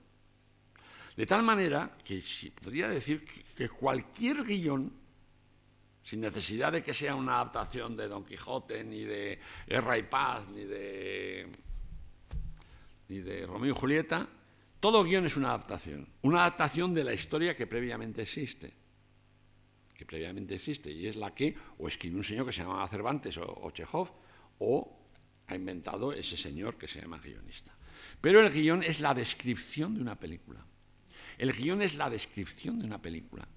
De tal manera que si podría decir que cualquier guion, sin necesidad de que sea una adaptación de Don Quijote, ni de Guerra y Paz, ni de, ni de Romeo y Julieta, todo guion es una adaptación, una adaptación de la historia que previamente existe que previamente existe y es la que o escribe un señor que se llama Cervantes o, Chekhov o ha inventado ese señor que se llama guionista. Pero el guion es la descripción de una película. El guion es la descripción de una película.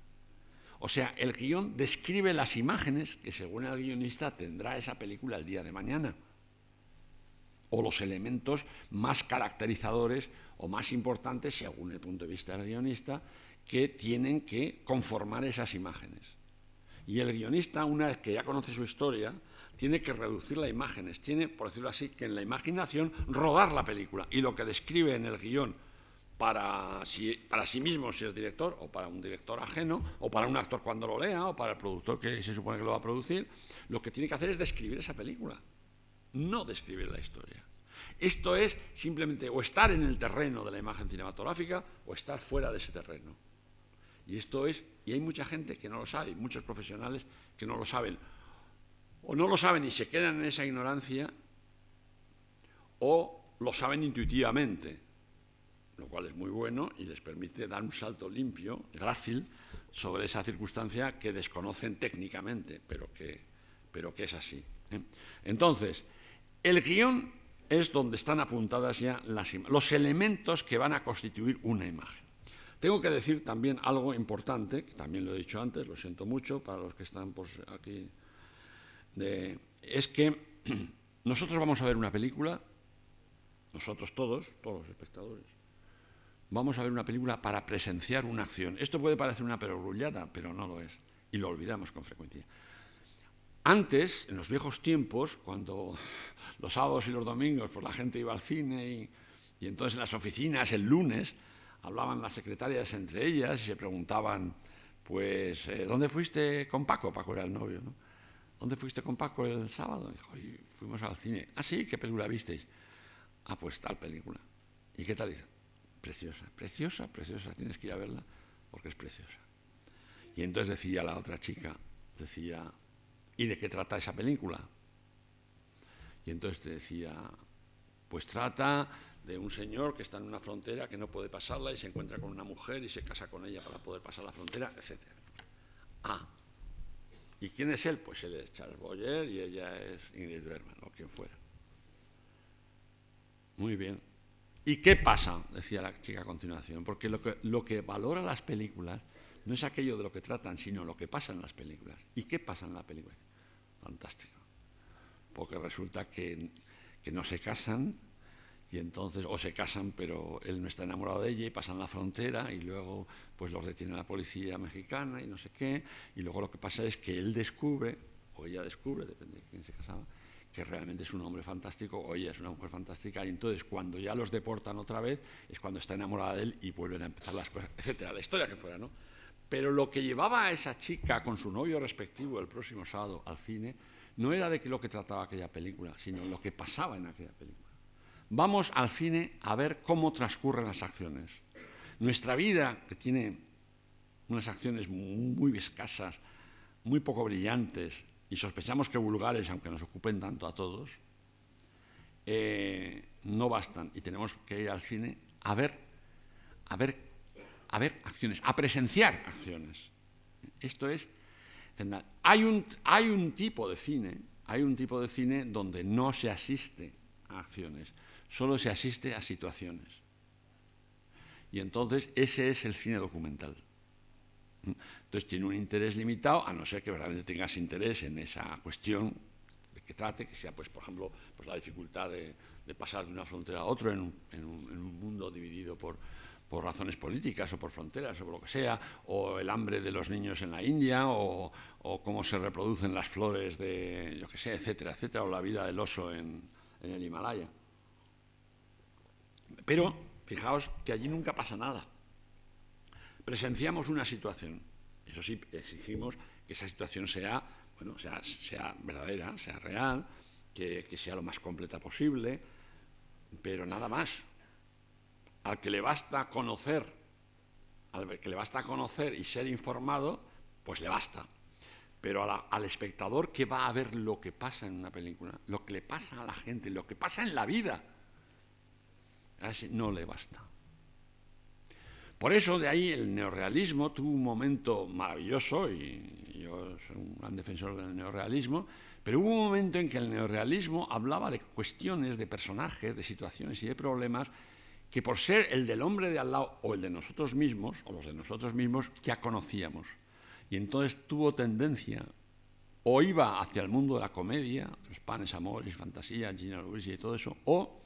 O sea, el guion describe las imágenes que según el guionista tendrá esa película el día de mañana. O los elementos más caracterizadores o más importantes, según el punto de vista del guionista, que tienen que conformar esas imágenes. Y el guionista, una vez que ya conoce su historia, tiene que reducir las imágenes, tiene, por decirlo así, que en la imaginación rodar la película. Y lo que describe en el guion para sí, para sí mismo, si es director, o para un director ajeno, o para un actor cuando lo lea, o para el productor que se supone que lo va a producir, lo que tiene que hacer es describir esa película, no describir la historia. Esto es simplemente o estar en el terreno de la imagen cinematográfica o estar fuera de ese terreno. Y esto es, y hay mucha gente que no lo sabe, muchos profesionales que no lo saben. O no lo saben y se quedan en esa ignorancia, o lo saben intuitivamente, lo cual es muy bueno y les permite dar un salto limpio, grácil, sobre esa circunstancia que desconocen técnicamente, pero que, pero que es así. ¿eh? Entonces, el guion es donde están apuntadas ya las, los elementos que van a constituir una imagen. Tengo que decir también algo importante, que también lo he dicho antes, lo siento mucho para los que están por aquí, es que nosotros vamos a ver una película, nosotros todos, todos los espectadores, vamos a ver una película para presenciar una acción. Esto puede parecer una perogrullada, pero no lo es, y lo olvidamos con frecuencia. Antes, en los viejos tiempos, cuando los sábados y los domingos pues la gente iba al cine y, y entonces en las oficinas el lunes hablaban las secretarias entre ellas y se preguntaban, pues, eh, ¿dónde fuiste con Paco? Paco era el novio, ¿no? ¿dónde fuiste con Paco el sábado? Dijo, fuimos al cine. Ah, sí, ¿qué película visteis? Ah, pues tal película. ¿Y qué tal? Preciosa, preciosa, preciosa, tienes que ir a verla porque es preciosa. Y entonces decía la otra chica, decía, ¿y de qué trata esa película? Y entonces te decía, pues trata de un señor que está en una frontera que no puede pasarla y se encuentra con una mujer y se casa con ella para poder pasar la frontera, etc. Ah, ¿y quién es él? Pues él es Charles Boyer y ella es Ingrid Bergman o quien fuera. Muy bien. ¿Y qué pasa? Decía la chica a continuación, porque lo que, lo que valora las películas no es aquello de lo que tratan, sino lo que pasa en las películas. ¿Y qué pasa en la película? Fantástico. Porque resulta que, que no se casan y entonces, o se casan, pero él no está enamorado de ella y pasan la frontera y luego pues los detiene la policía mexicana y no sé qué. Y luego lo que pasa es que él descubre, o ella descubre, depende de quién se casaba, que realmente es un hombre fantástico o ella es una mujer fantástica y entonces cuando ya los deportan otra vez es cuando está enamorada de él y vuelven a empezar las cosas, etcétera, la historia que fuera, ¿no? Pero lo que llevaba a esa chica con su novio respectivo el próximo sábado al cine no era de lo que trataba aquella película, sino lo que pasaba en aquella película. Vamos al cine a ver cómo transcurren las acciones. Nuestra vida, que tiene unas acciones muy escasas, muy poco brillantes, y sospechamos que vulgares, aunque nos ocupen tanto a todos, eh, no bastan y tenemos que ir al cine a ver, a ver, a ver acciones, a presenciar acciones. Esto es, hay un, hay un tipo de cine, hay un tipo de cine donde no se asiste a acciones, solo se asiste a situaciones. Y entonces ese es el cine documental. Entonces tiene un interés limitado, a no ser que verdaderamente tengas interés en esa cuestión de que trate, que sea, pues, por ejemplo, pues la dificultad de, pasar de una frontera a otra en un, mundo dividido por, por, razones políticas o por fronteras o por lo que sea, o el hambre de los niños en la India, o, cómo se reproducen las flores de, yo qué sé, etcétera, etcétera, o la vida del oso en, en el Himalaya. Pero fijaos que allí nunca pasa nada presenciamos una situación. Eso sí, exigimos que esa situación sea, bueno, sea, sea verdadera, sea real, que, sea lo más completa posible, pero nada más. Al que le basta conocer, al que le basta conocer y ser informado, pues le basta. Pero al espectador que va a ver lo que pasa en una película, lo que le pasa a la gente, lo que pasa en la vida, a ese no le basta. Por eso de ahí el neorrealismo tuvo un momento maravilloso, y yo soy un gran defensor del neorrealismo, pero hubo un momento en que el neorrealismo hablaba de cuestiones, de personajes, de situaciones y de problemas que por ser el del hombre de al lado o el de nosotros mismos, o los de nosotros mismos, ya conocíamos. Y entonces tuvo tendencia, o iba hacia el mundo de la comedia, los panes, amores, fantasía, Gina Lewis y todo eso, o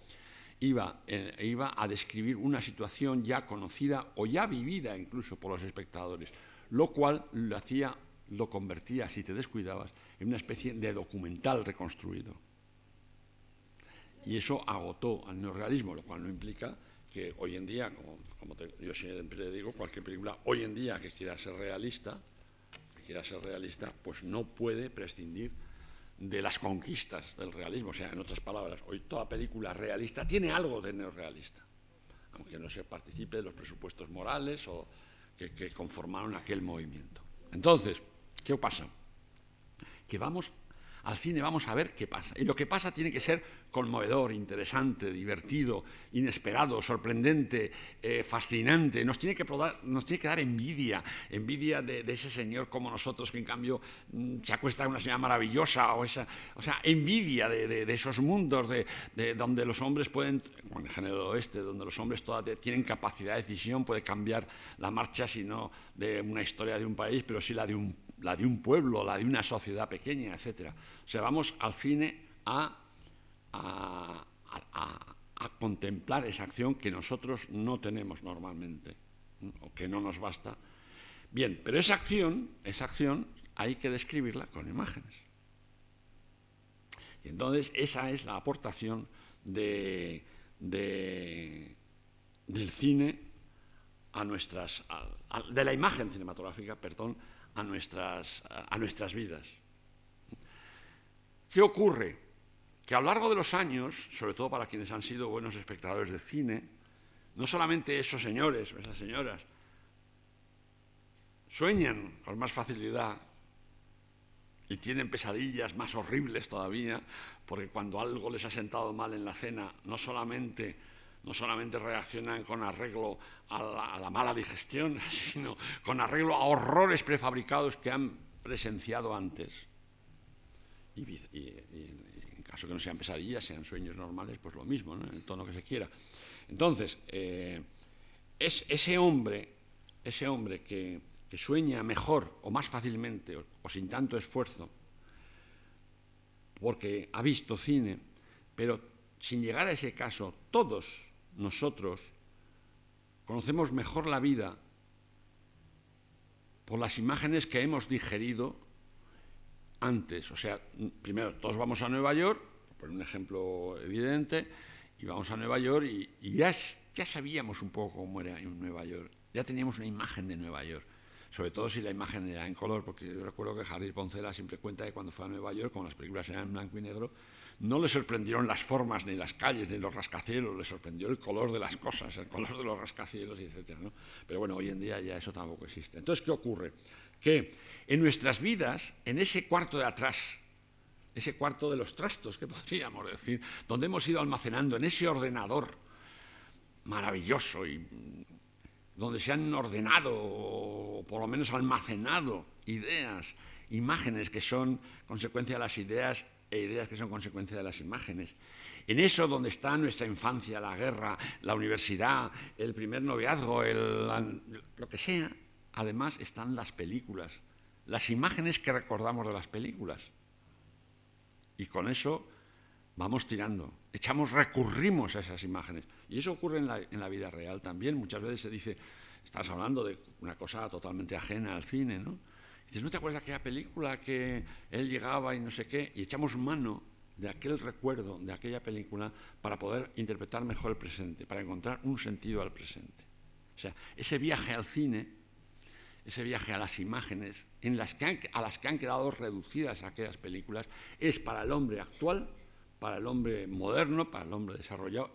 iba, eh, iba a describir una situación ya conocida o ya vivida incluso por los espectadores, lo cual lo hacía, lo convertía, si te descuidabas, en una especie de documental reconstruido. Y eso agotó al neorrealismo, lo cual no implica que hoy en día, como, como yo siempre digo, cualquier película hoy en día que quiera ser realista, que quiera ser realista, pues no puede prescindir de las conquistas del realismo. O sea, en otras palabras, hoy toda película realista tiene algo de neorrealista, aunque no se participe de los presupuestos morales o que conformaron aquel movimiento. Entonces, ¿qué pasa? Que vamos al cine vamos a ver qué pasa. Y lo que pasa tiene que ser conmovedor, interesante, divertido, inesperado, sorprendente, eh, fascinante. Nos tiene, que nos tiene que dar envidia, envidia de, ese señor como nosotros, que en cambio mm, se acuesta con una señora maravillosa, o, esa, o sea, envidia de, esos mundos de, donde los hombres pueden, en el género oeste, donde los hombres tienen capacidad de decisión, puede cambiar la marcha, si no de una historia de un país, pero sí la de un la de un pueblo, la de una sociedad pequeña, etc. O sea, vamos al cine a, a, contemplar esa acción que nosotros no tenemos normalmente, o que no nos basta. Bien, pero esa acción, esa acción hay que describirla con imágenes. Y entonces esa es la aportación de, del cine a nuestras, de la imagen cinematográfica, perdón, a nuestras, a nuestras vidas. ¿Qué ocurre? Que a lo largo de los años, sobre todo para quienes han sido buenos espectadores de cine, no solamente esos señores o esas señoras sueñan con más facilidad y tienen pesadillas más horribles todavía, porque cuando algo les ha sentado mal en la cena, no solamente, no solamente reaccionan con arreglo a la, mala digestión, sino con arreglo a horrores prefabricados que han presenciado antes. Y, en caso que no sean pesadillas, sean sueños normales, pues lo mismo, en el tono que se quiera. Entonces, eh, es ese hombre, ese hombre que, sueña mejor o más fácilmente o, sin tanto esfuerzo, porque ha visto cine, pero sin llegar a ese caso, todos nosotros conocemos mejor la vida por las imágenes que hemos digerido antes. O sea, primero, todos vamos a Nueva York, por un ejemplo evidente, y vamos a Nueva York y, ya, ya sabíamos un poco cómo era en Nueva York. Ya teníamos una imagen de Nueva York. Sobre todo si la imagen era en color, porque yo recuerdo que Javier Poncela siempre cuenta que cuando fue a Nueva York, como las películas eran en blanco y negro, no le sorprendieron las formas, ni las calles, ni los rascacielos, le sorprendió el color de las cosas, el color de los rascacielos, etc. Pero bueno, hoy en día ya eso tampoco existe. Entonces, ¿qué ocurre? Que en nuestras vidas, en ese cuarto de atrás, ese cuarto de los trastos, que podríamos decir, donde hemos ido almacenando en ese ordenador maravilloso y donde se han ordenado, o por lo menos almacenado, ideas, imágenes que son consecuencia de las ideas e ideas que son consecuencia de las imágenes. En eso donde está nuestra infancia, la guerra, la universidad, el primer noviazgo, lo que sea, además están las películas, las imágenes que recordamos de las películas. Y con eso vamos tirando, echamos, recurrimos a esas imágenes. Y eso ocurre en la, vida real también. Muchas veces se dice, estás hablando de una cosa totalmente ajena al cine, ¿no? Dices, ¿no te acuerdas de aquella película que él llegaba y no sé qué? Y echamos mano de aquel recuerdo, de aquella película, para poder interpretar mejor el presente, para encontrar un sentido al presente. O sea, ese viaje al cine ese viaje a las imágenes en las que a las que han quedado reducidas aquellas películas, es para el hombre actual, para el hombre moderno, para el hombre desarrollado,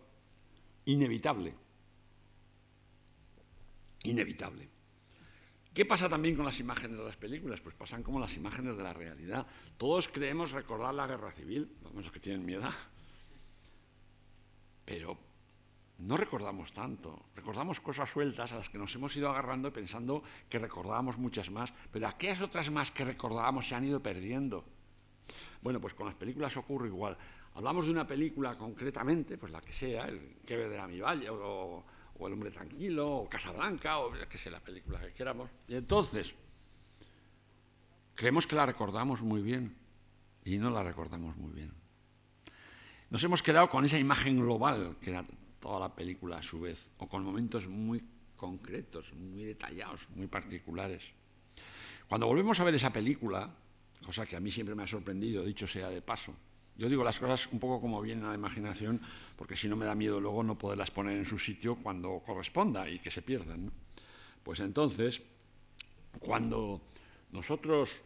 inevitable. Inevitable. ¿Qué pasa también con las imágenes de las películas? Pues pasan como las imágenes de la realidad. Todos creemos recordar la guerra civil, los que tienen miedo. Pero no recordamos tanto, recordamos cosas sueltas a las que nos hemos ido agarrando pensando que recordábamos muchas más, pero aquellas otras más que recordábamos se han ido perdiendo. Bueno, pues con las películas ocurre igual. Hablamos de una película concretamente, pues la que sea, el que de mi valle, o, o, El hombre tranquilo, o Casablanca, o que sea la película que queramos. Y entonces, creemos que la recordamos muy bien y no la recordamos muy bien. Nos hemos quedado con esa imagen global que era toda la película a su vez, o con momentos muy concretos, muy detallados, muy particulares. Cuando volvemos a ver esa película, cosa que a mí siempre me ha sorprendido, dicho sea de paso, yo digo las cosas un poco como vienen a la imaginación, porque si no me da miedo luego no poderlas poner en su sitio cuando corresponda y que se pierdan. Pues entonces, cuando nosotros...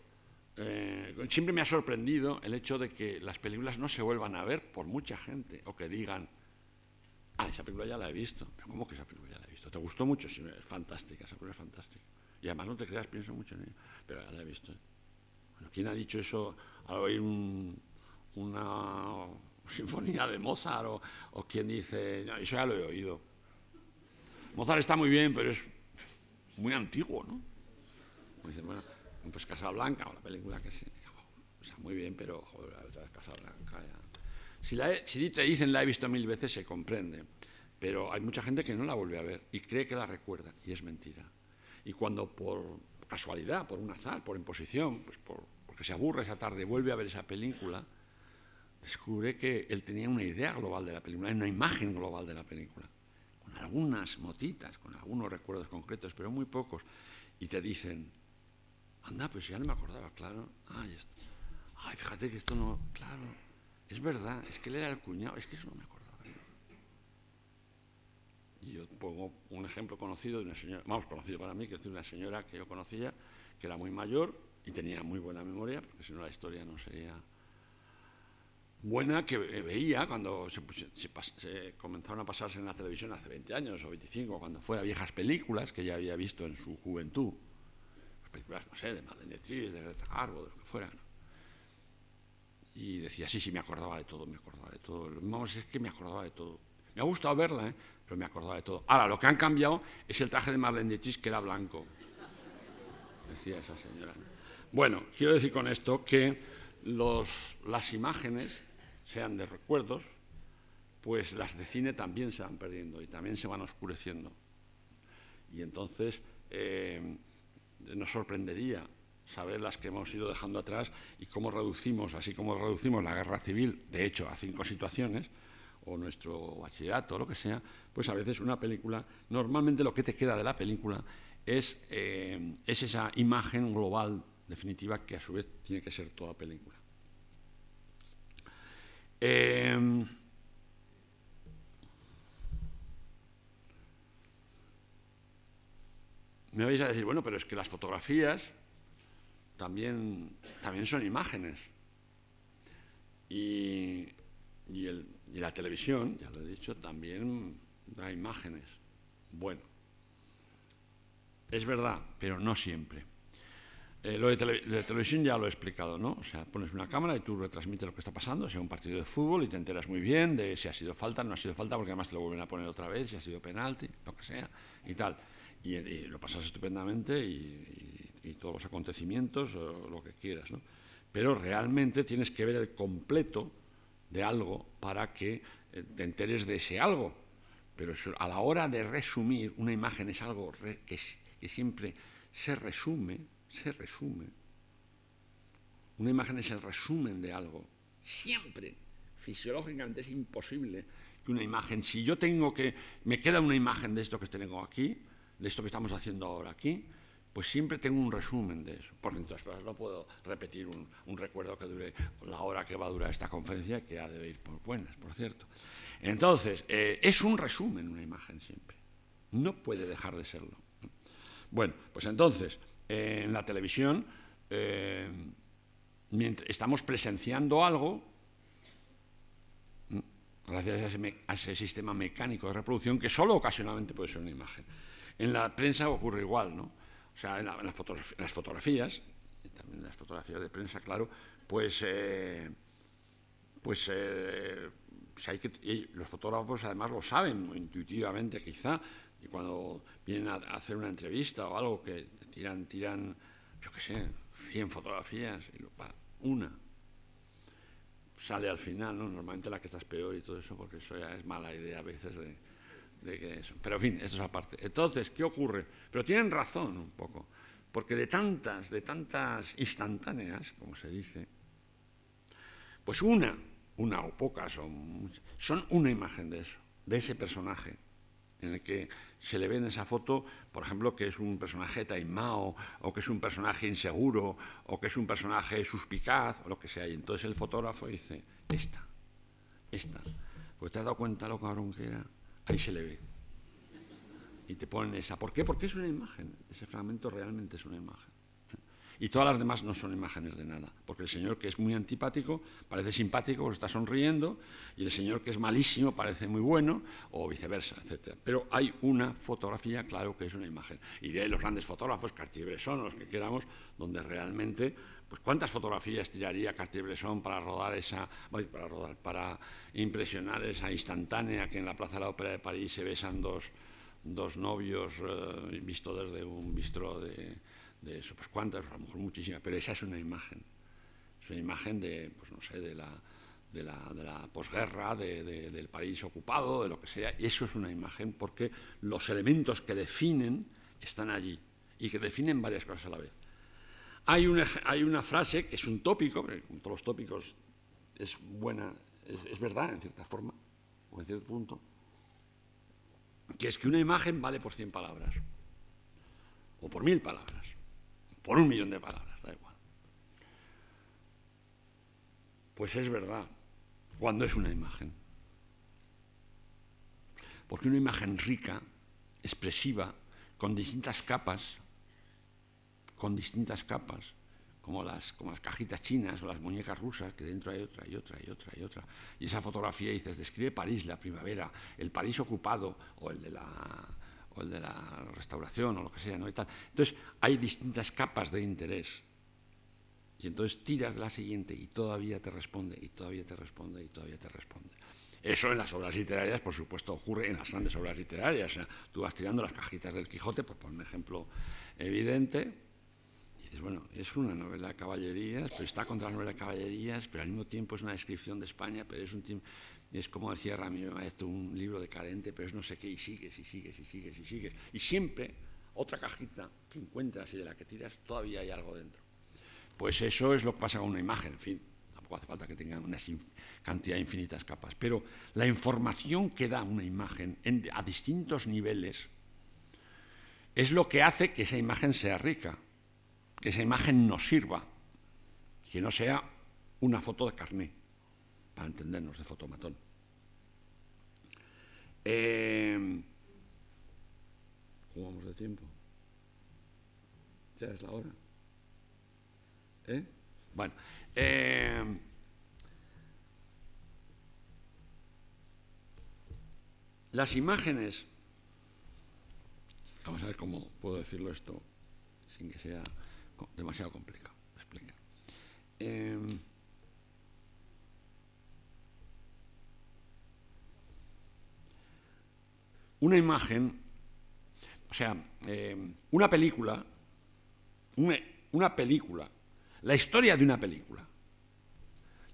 Eh, siempre me ha sorprendido el hecho de que las películas no se vuelvan a ver por mucha gente, o que digan, Ah, esa película ya la he visto. ¿Cómo que esa película ya la he visto? ¿Te gustó mucho? Sí, es fantástica, esa película es fantástica. Y además no te creas, pienso mucho en ella, pero ya la he visto. Bueno, ¿quién ha dicho eso al oír una sinfonía de Mozart? O, o quién dice, no, eso ya lo he oído. Mozart está muy bien, pero es muy antiguo, ¿no? Dice, bueno, pues Casablanca, o la película que sí. O sea, muy bien, pero joder, otra vez Casablanca ya. Si, te dicen la he visto mil veces, se comprende. Pero hay mucha gente que no la vuelve a ver y cree que la recuerda, y es mentira. Y cuando por casualidad, por un azar, por imposición, pues porque se aburre esa tarde, vuelve a ver esa película, descubre que él tenía una idea global de la película, una imagen global de la película, con algunas motitas, con algunos recuerdos concretos, pero muy pocos. Y te dicen, anda, pues ya no me acordaba, claro. Ay, ay fíjate que esto no, claro es verdad, es que él era el cuñado, es que eso no me acordaba. Y yo pongo un ejemplo conocido de una señora, vamos, conocido para mí, que es de una señora que yo conocía, que era muy mayor y tenía muy buena memoria, porque si no la historia no sería buena que veía cuando se, comenzaron a pasarse en la televisión hace 20 años o 25, cuando fuera viejas películas que ya había visto en su juventud. Películas, no sé, de Marlene Dietrich, de Greta Garbo, de lo que fuera. Y decía, sí, sí, me acordaba de todo, me acordaba de todo. Vamos, es que me acordaba de todo. Me ha gustado verla, ¿eh? pero me acordaba de todo. Ahora, lo que han cambiado es el traje de Marlene Dietrich, que era blanco. Decía esa señora. Bueno, quiero decir con esto que los, las imágenes sean de recuerdos, pues las de cine también se van perdiendo y también se van oscureciendo. Y entonces eh, nos sorprendería saber las que hemos ido dejando atrás y cómo reducimos, así como reducimos la guerra civil, de hecho, a cinco situaciones, o nuestro bachillerato, o lo que sea, pues a veces una película, normalmente lo que te queda de la película es, eh, es esa imagen global definitiva que a su vez tiene que ser toda película. Em, me vais a decir, bueno, pero es que las fotografías también, también son imágenes. Y, y la televisión, ya lo he dicho, también da imágenes. Bueno, es verdad, pero no siempre. Eh, lo de, televisión ya lo he explicado, ¿no? O sea, pones una cámara y tú retransmites lo que está pasando, sea un partido de fútbol y te enteras muy bien de si ha sido falta, no ha sido falta, porque además te lo vuelven a poner otra vez, si ha sido penalti, lo que sea, y tal. Y, lo pasas estupendamente y, todos los acontecimientos, o lo que quieras, ¿no? Pero realmente tienes que ver el completo de algo para que eh, te enteres de ese algo. Pero a la hora de resumir, una imagen es algo que siempre se resume se resume. Una imagen es el resumen de algo. Siempre, fisiológicamente, es imposible que una imagen, si yo tengo que, me queda una imagen de esto que tengo aquí, de esto que estamos haciendo ahora aquí, pues siempre tengo un resumen de eso. Porque entonces cosas no puedo repetir un, recuerdo que dure la hora que va a durar esta conferencia, que ha de ir por buenas, por cierto. Entonces, eh, es un resumen una imagen siempre. No puede dejar de serlo. Bueno, pues entonces, en la televisión, eh, estamos presenciando algo, gracias a ese, sistema mecánico de reproducción, que solo ocasionalmente puede ser una imagen. En la prensa ocurre igual, ¿no? O sea, en, las, fotografías, también las fotografías de prensa, claro, pues, eh, pues, eh, pues los fotógrafos además lo saben intuitivamente quizá, y cuando vienen a hacer una entrevista o algo que tiran, tiran, yo qué sé, 100 fotografías y una sale al final, ¿no? Normalmente la que estás peor y todo eso, porque eso ya es mala idea a veces de, que eso. Pero en fin, esto es aparte. Entonces, ¿qué ocurre? Pero tienen razón un poco, porque de tantas, de tantas instantáneas, como se dice, pues una, una o pocas, son, son una imagen de eso, de ese personaje en el que se le ve en esa foto, por ejemplo, que es un personaje taimao, o que es un personaje inseguro, o que es un personaje suspicaz, o lo que sea. Y entonces el fotógrafo dice, esta, esta. Pues te has dado cuenta lo cabrón que era, ahí se le ve. Y te ponen esa. ¿Por qué? Porque es una imagen. Ese fragmento realmente es una imagen. Y todas las demás no son imágenes de nada, porque el señor que es muy antipático parece simpático, está sonriendo, y el señor que es malísimo parece muy bueno, o viceversa, etc. Pero hay una fotografía, claro, que es una imagen. Y de ahí los grandes fotógrafos, Cartier-Bresson, los que queramos, donde realmente, pues cuántas fotografías tiraría Cartier-Bresson para rodar esa, para rodar, para impresionar esa instantánea que en la Plaza de la Ópera de París se besan dos, dos novios eh, visto desde un bistro de de eso, pues cuántas, a lo mejor muchísimas, pero esa es una imagen, es una imagen de, pues no sé, de la, de la, de la posguerra, del país ocupado, de lo que sea, y eso es una imagen porque los elementos que definen están allí y que definen varias cosas a la vez. Hay una, hay una frase que es un tópico, como todos los tópicos es buena, es, es verdad en cierta forma, o en cierto punto, que es que una imagen vale por 100 palabras, o por mil palabras por un millón de palabras, da igual. Pues es verdad, cuando es una imagen. Porque una imagen rica, expresiva, con distintas capas, con distintas capas, como las, como las cajitas chinas o las muñecas rusas, que dentro hay otra y otra y otra y otra. Y esa fotografía dices, describe París, la primavera, el París ocupado o el de la, o el de la restauración o lo que sea, ¿no? Y tal. Entonces, hay distintas capas de interés. Y entonces tiras la siguiente y todavía te responde, y todavía te responde, y todavía te responde. Eso en las obras literarias, por supuesto, ocurre en las grandes obras literarias. O tú vas tirando las cajitas del Quijote, por poner un ejemplo evidente, y dices, bueno, es una novela de caballerías, pero está contra la novela de caballerías, pero al mismo tiempo es una descripción de España, pero es un es como decía Ramiro Maestro, un libro decadente, pero es no sé qué, y sigues, y sigues, y sigues, y sigues. Y siempre, otra cajita que encuentras y de la que tiras, todavía hay algo dentro. Pues eso es lo que pasa con una imagen, en fin hace falta que tengan una cantidad de infinitas capas, pero la información que da una imagen a distintos niveles es lo que hace que esa imagen sea rica, que esa imagen nos sirva, que no sea una foto de carné, para entendernos de fotomatón. Eh, ¿Cómo vamos de tiempo? Ya es la hora. ¿Eh? Bueno, eh, las imágenes, vamos a ver cómo puedo decirlo esto sin que sea demasiado complicado. Explicar. Eh, una imagen, o sea, eh, una película, una película la historia de una película,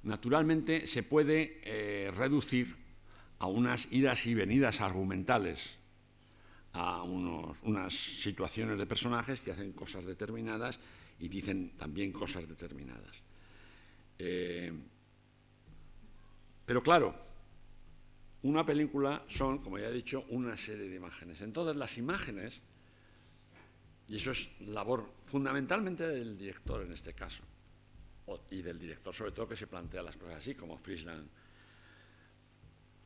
naturalmente, se puede eh, reducir a unas idas y venidas argumentales, a unas situaciones de personajes que hacen cosas determinadas y dicen también cosas determinadas. Eh, pero claro, una película son, como ya he dicho, una serie de imágenes. Entonces las imágenes y eso es labor fundamentalmente del director en este caso, y del director sobre todo que se plantea las cosas así, como Friesland.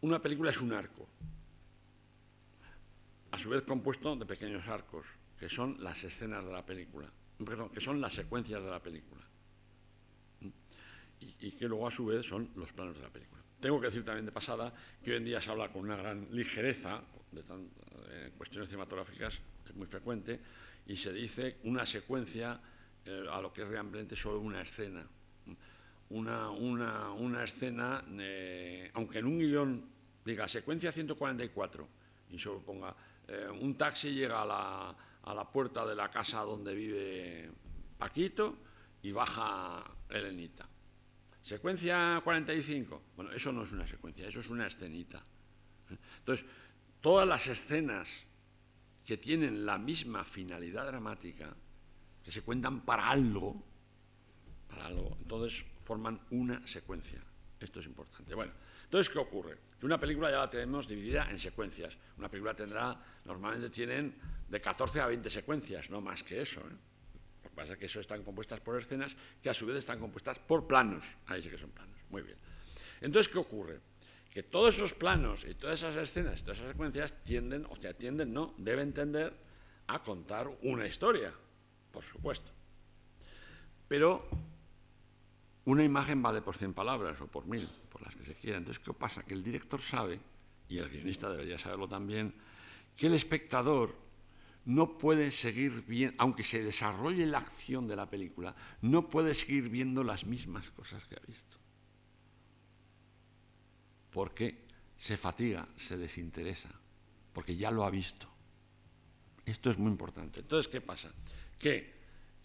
Una película es un arco, a su vez compuesto de pequeños arcos, que son las escenas de la película, perdón, que son las secuencias de la película, y, que luego a su vez son los planos de la película. Tengo que decir también de pasada que hoy en día se habla con una gran ligereza de eh, cuestiones cinematográficas, es muy frecuente, y se dice una secuencia eh, a lo que es realmente solo una escena. Una, una, una escena, eh, aunque en un guion diga secuencia 144 y solo ponga un taxi llega a la, a la puerta de la casa donde vive Paquito y baja Elenita. Secuencia 45. Bueno, eso no es una secuencia, eso es una escenita. Entonces, todas las escenas que tienen la misma finalidad dramática, que se cuentan para algo, para algo, entonces forman una secuencia. Esto es importante. Bueno, entonces, ¿qué ocurre? Que una película ya la tenemos dividida en secuencias. Una película tendrá, normalmente tienen de 14 a 20 secuencias, no más que eso. ¿eh? Pasa es que eso están compuestas por escenas que a su vez están compuestas por planos. Ahí sí que son planos. Muy bien. Entonces, ¿qué ocurre? que todos esos planos y todas esas escenas, todas esas secuencias tienden, o sea, tienden, no, deben tender a contar una historia, por supuesto. Pero una imagen vale por 100 palabras o por mil, por las que se quiera. Entonces, ¿qué pasa? Que el director sabe, y el guionista debería saberlo también, que el espectador no puede seguir viendo, aunque se desarrolle la acción de la película, no puede seguir viendo las mismas cosas que ha visto porque se fatiga, se desinteresa, porque ya lo ha visto. Esto es muy importante. Entonces, ¿qué pasa? Que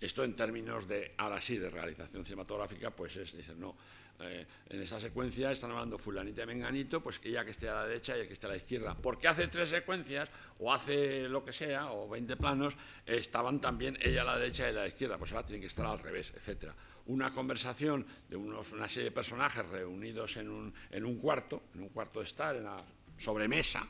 esto en términos de, ahora sí, de realización cinematográfica, pues es, no, eh, en esa secuencia están hablando fulanito y menganito, pues que ella que esté a la derecha y el que esté a la izquierda. Porque hace tres secuencias, o hace lo que sea, o 20 planos, estaban también ella a la derecha y a la izquierda, pues ahora tienen que estar al revés, etcétera una conversación de unos, una serie de personajes reunidos en un, en un cuarto, en un cuarto de estar, en la sobremesa,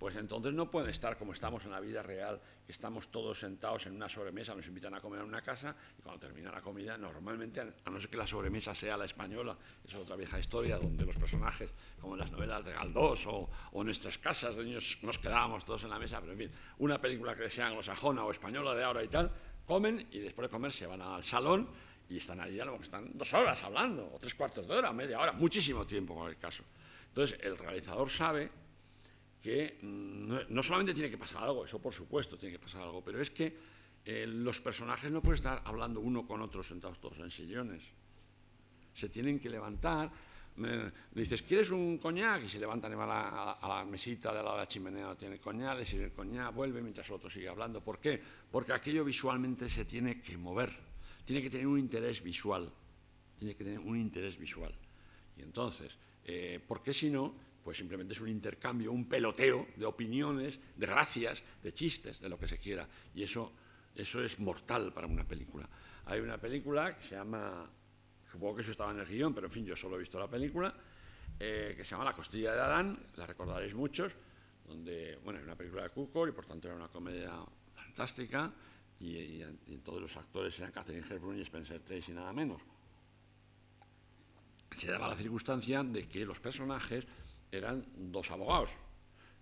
pues entonces no pueden estar como estamos en la vida real, que estamos todos sentados en una sobremesa, nos invitan a comer en una casa y cuando termina la comida, normalmente, a no ser que la sobremesa sea la española, es otra vieja historia donde los personajes, como en las novelas de Galdós o, en nuestras casas de niños, nos quedábamos todos en la mesa, pero en fin, una película que sea anglosajona o española de ahora y tal, comen y después de comer se van al salón y están ahí, a están dos horas hablando, o tres cuartos de hora, media hora, muchísimo tiempo con el caso. Entonces, el realizador sabe que no, solamente tiene que pasar algo, eso por supuesto tiene que pasar algo, pero es que eh, los personajes no pueden estar hablando uno con otro sentados todos en sillones. Se tienen que levantar. Dices, ¿quieres un coñac? Y se levantan a, la, mesita de la, chimenea, tiene coñac, le sirve el coñac, vuelve mientras el otro sigue hablando. ¿Por qué? Porque aquello visualmente se tiene que mover, tiene que tener un interés visual, tiene que tener un interés visual. Y entonces, eh, ¿por qué si no? Pues simplemente es un intercambio, un peloteo de opiniones, de gracias, de chistes, de lo que se quiera. Y eso, eso es mortal para una película. Hay una película que se llama, supongo que eso estaba en el guion, pero en fin, yo solo he visto la película, eh, que se llama La costilla de Adán, la recordaréis muchos, donde, bueno, es una película de Cukor y por tanto era una comedia fantástica y, todos los actores eran Catherine Hepburn y Spencer Tracy, nada menos. Se daba la circunstancia de que los personajes eran dos abogados.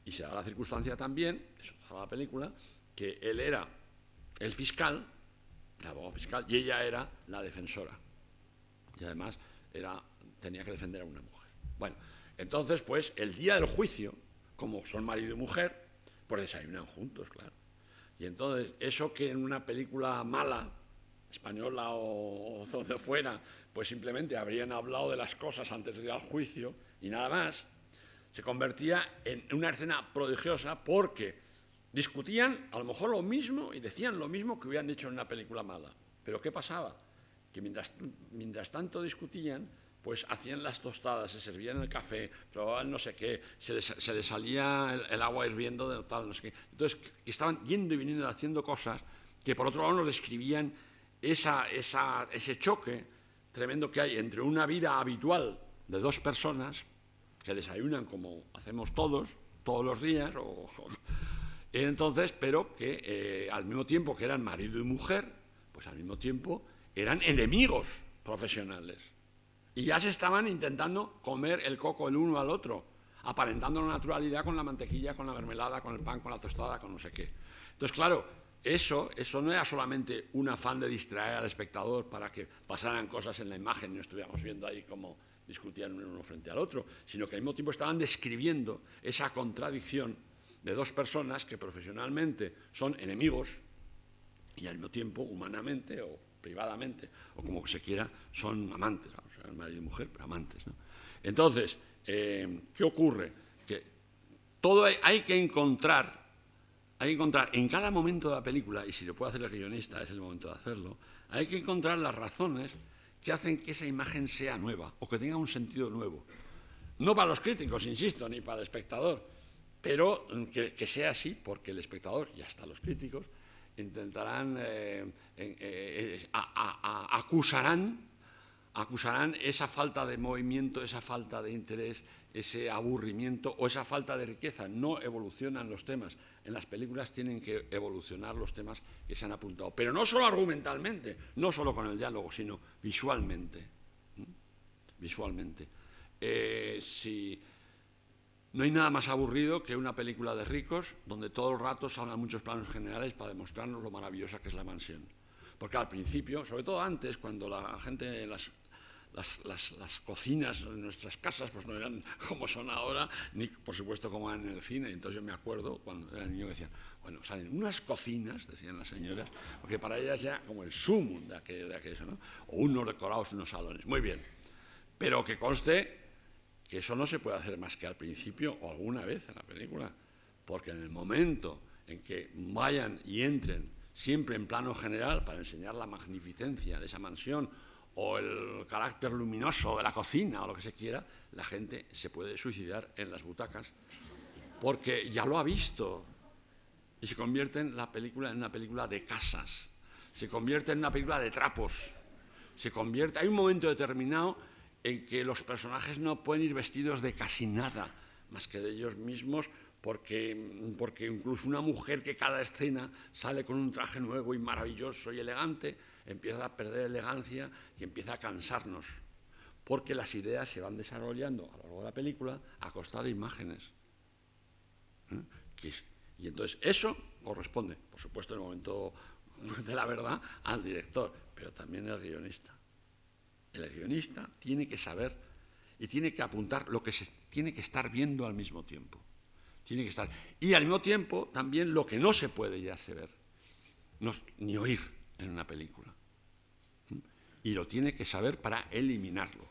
Y se da la circunstancia también, eso está la película, que él era el fiscal, el abogado fiscal, y ella era la defensora. Y además era, tenía que defender a una mujer. Bueno, entonces, pues, el día del juicio, como son marido y mujer, pues desayunan juntos, claro. Y entonces, eso que en una película mala, española o, o donde fuera, pues simplemente habrían hablado de las cosas antes de ir al juicio y nada más, se convertía en una escena prodigiosa porque discutían a lo mejor lo mismo y decían lo mismo que hubieran dicho en una película mala. Pero ¿qué pasaba? Que mientras, mientras tanto discutían, pues hacían las tostadas, se servían el café, probaban no sé qué, se les, salía el, agua hirviendo de tal, no sé qué. Entonces, estaban yendo y viniendo haciendo cosas que por otro lado nos describían esa, esa, ese choque tremendo que hay entre una vida habitual de dos personas que desayunan como hacemos todos, todos los días, o, entonces, pero que eh, al mismo tiempo que eran marido y mujer, pues al mismo tiempo eran enemigos profesionales. Y ya se estaban intentando comer el coco el uno al otro, aparentando la naturalidad con la mantequilla, con la mermelada, con el pan, con la tostada, con no sé qué. Entonces, claro, eso, eso no era solamente un afán de distraer al espectador para que pasaran cosas en la imagen, no estuviéramos viendo ahí como discutían uno frente al otro, sino que al mismo tiempo estaban describiendo esa contradicción de dos personas que profesionalmente son enemigos y al mismo tiempo humanamente o privadamente, o como se quiera, son amantes, marido y mujer, pero amantes. Entonces, eh, ¿qué ocurre? Que todo hay, que encontrar, hay que encontrar en cada momento de la película, y si lo puede hacer el guionista es el momento de hacerlo, hay que encontrar las razones que hacen que esa imagen sea nueva o que tenga un sentido nuevo. No para los críticos, insisto, ni para el espectador, pero que, sea así porque el espectador y hasta los críticos intentarán, eh, eh, acusarán, acusarán esa falta de movimiento, esa falta de interés, ese aburrimiento o esa falta de riqueza. No evolucionan los temas. En las películas tienen que evolucionar los temas que se han apuntado. Pero no solo argumentalmente, no solo con el diálogo, sino visualmente. Visualmente. Eh, si no hay nada más aburrido que una película de ricos donde todo el rato salgan muchos planos generales para demostrarnos lo maravillosa que es la mansión. Porque al principio, sobre todo antes, cuando la gente, las, las, cocinas en nuestras casas pues no eran como son ahora, ni por supuesto como eran en el cine. Entonces yo me acuerdo cuando era niño que decían, bueno, salen unas cocinas, decían las señoras, porque para ellas ya como el sumum de aquello, de. O unos decorados, unos salones. Muy bien. Pero que conste que eso no se puede hacer más que al principio o alguna vez en la película, porque en el momento en que vayan y entren siempre en plano general para enseñar la magnificencia de esa mansión o el carácter luminoso de la cocina o lo que se quiera, la gente se puede suicidar en las butacas porque ya lo ha visto y se convierte en la película en una película de casas, se convierte en una película de trapos, se convierte. Hay un momento determinado en que los personajes no pueden ir vestidos de casi nada más que de ellos mismos porque, porque incluso una mujer que cada escena sale con un traje nuevo y maravilloso y elegante, empieza a perder elegancia y empieza a cansarnos, porque las ideas se van desarrollando a lo largo de la película a costa de imágenes. ¿eh? Y entonces eso corresponde, por supuesto, en el momento de la verdad, al director. pero también el guionista. El guionista tiene que saber y tiene que apuntar lo que se tiene que estar viendo al mismo tiempo. Tiene que estar. Y al mismo tiempo también lo que no se puede ya se ver, ni oír en una película. Y lo tiene que saber para eliminarlo.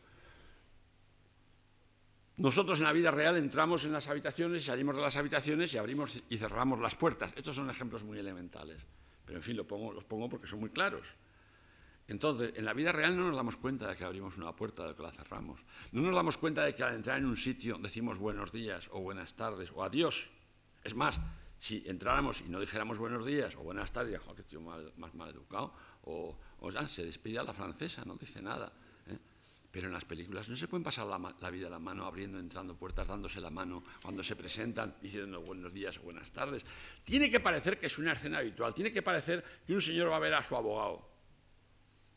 Nosotros en la vida real entramos en las habitaciones, salimos de las habitaciones y abrimos y cerramos las puertas. Estos son ejemplos muy elementales, pero en fin, pongo, los pongo porque son muy claros. Entonces, en la vida real no nos damos cuenta de que abrimos una puerta, de que la cerramos. No nos damos cuenta de que al entrar en un sitio decimos buenos días o buenas tardes o adiós. Es más, si entráramos y no dijéramos buenos días o buenas tardes, que tío más mal educado, o, ya, se despide a la francesa, no dice nada. ¿eh? Pero en las películas no se pueden pasar la, vida la mano abriendo, entrando puertas, dándose la mano cuando se presentan, diciendo buenos días o buenas tardes. Tiene que parecer que es una escena habitual, tiene que parecer que un señor va a ver a su abogado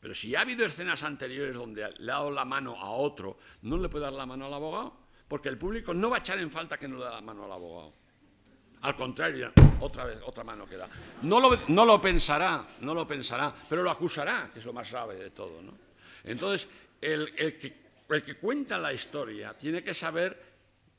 pero si ha habido escenas anteriores donde le ha dado la mano a otro, no le puede dar la mano al abogado, porque el público no va a echar en falta que no le dé la mano al abogado. Al contrario, otra vez, otra mano que da. No lo, no lo pensará, no lo pensará, pero lo acusará, que es lo más grave de todo. ¿no? Entonces, el, que, el que cuenta la historia tiene que saber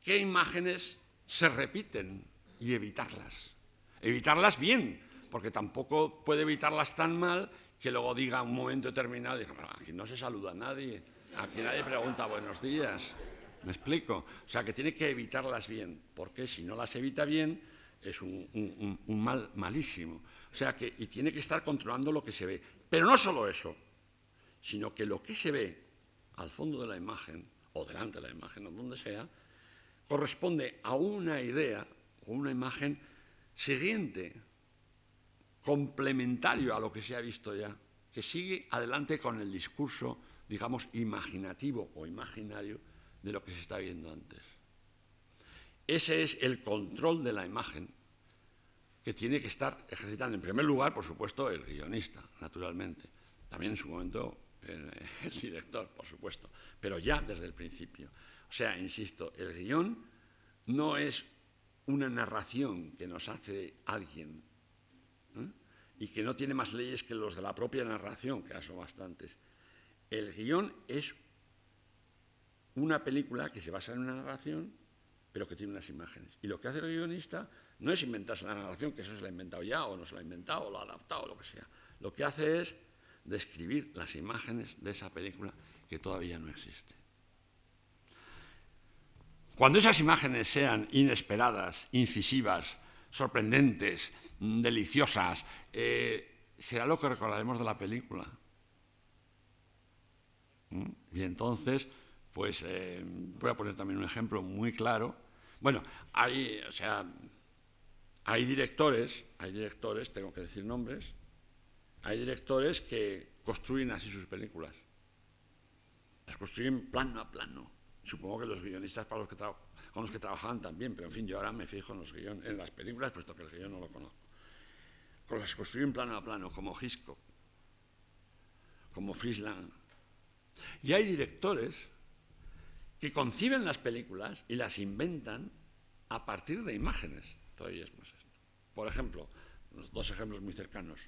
qué imágenes se repiten y evitarlas. Evitarlas bien, porque tampoco puede evitarlas tan mal que luego diga un momento determinado, diga, aquí no se saluda a nadie, aquí nadie pregunta buenos días. ¿Me explico? O sea, que tiene que evitarlas bien, porque si no las evita bien, es un, mal malísimo. O sea, que y tiene que estar controlando lo que se ve. Pero no solo eso, sino que lo que se ve al fondo de la imagen, o delante de la imagen, o donde sea, corresponde a una idea o una imagen siguiente complementario a lo que se ha visto ya, que sigue adelante con el discurso, digamos, imaginativo o imaginario de lo que se está viendo antes. Ese es el control de la imagen que tiene que estar ejercitando, en primer lugar, por supuesto, el guionista, naturalmente. También en su momento el, director, por supuesto, pero ya desde el principio. O sea, insisto, el guion no es una narración que nos hace alguien y que no tiene más leyes que los de la propia narración, que son bastantes. El guion es una película que se basa en una narración, pero que tiene unas imágenes. Y lo que hace el guionista no es inventarse la narración, que eso se la ha inventado ya, o no se la ha inventado, o lo ha adaptado, o lo que sea. Lo que hace es describir las imágenes de esa película que todavía no existe. Cuando esas imágenes sean inesperadas, incisivas, sorprendentes, mm, deliciosas, eh, será lo que recordaremos de la película. ¿Mm? Y entonces, pues eh, voy a poner también un ejemplo muy claro. Bueno, hay, o sea, hay directores, hay directores, tengo que decir nombres, hay directores que construyen así sus películas. Las construyen plano a plano. Supongo que los guionistas para los que con los que trabajaban también, pero en fin, yo ahora me fijo en, los guiones, en las películas, puesto que el guion no lo conozco. Con las construyen plano a plano, como Hitchcock, como Friesland. Y hay directores que conciben las películas y las inventan a partir de imágenes. Todavía es más esto. Por ejemplo, dos ejemplos muy cercanos.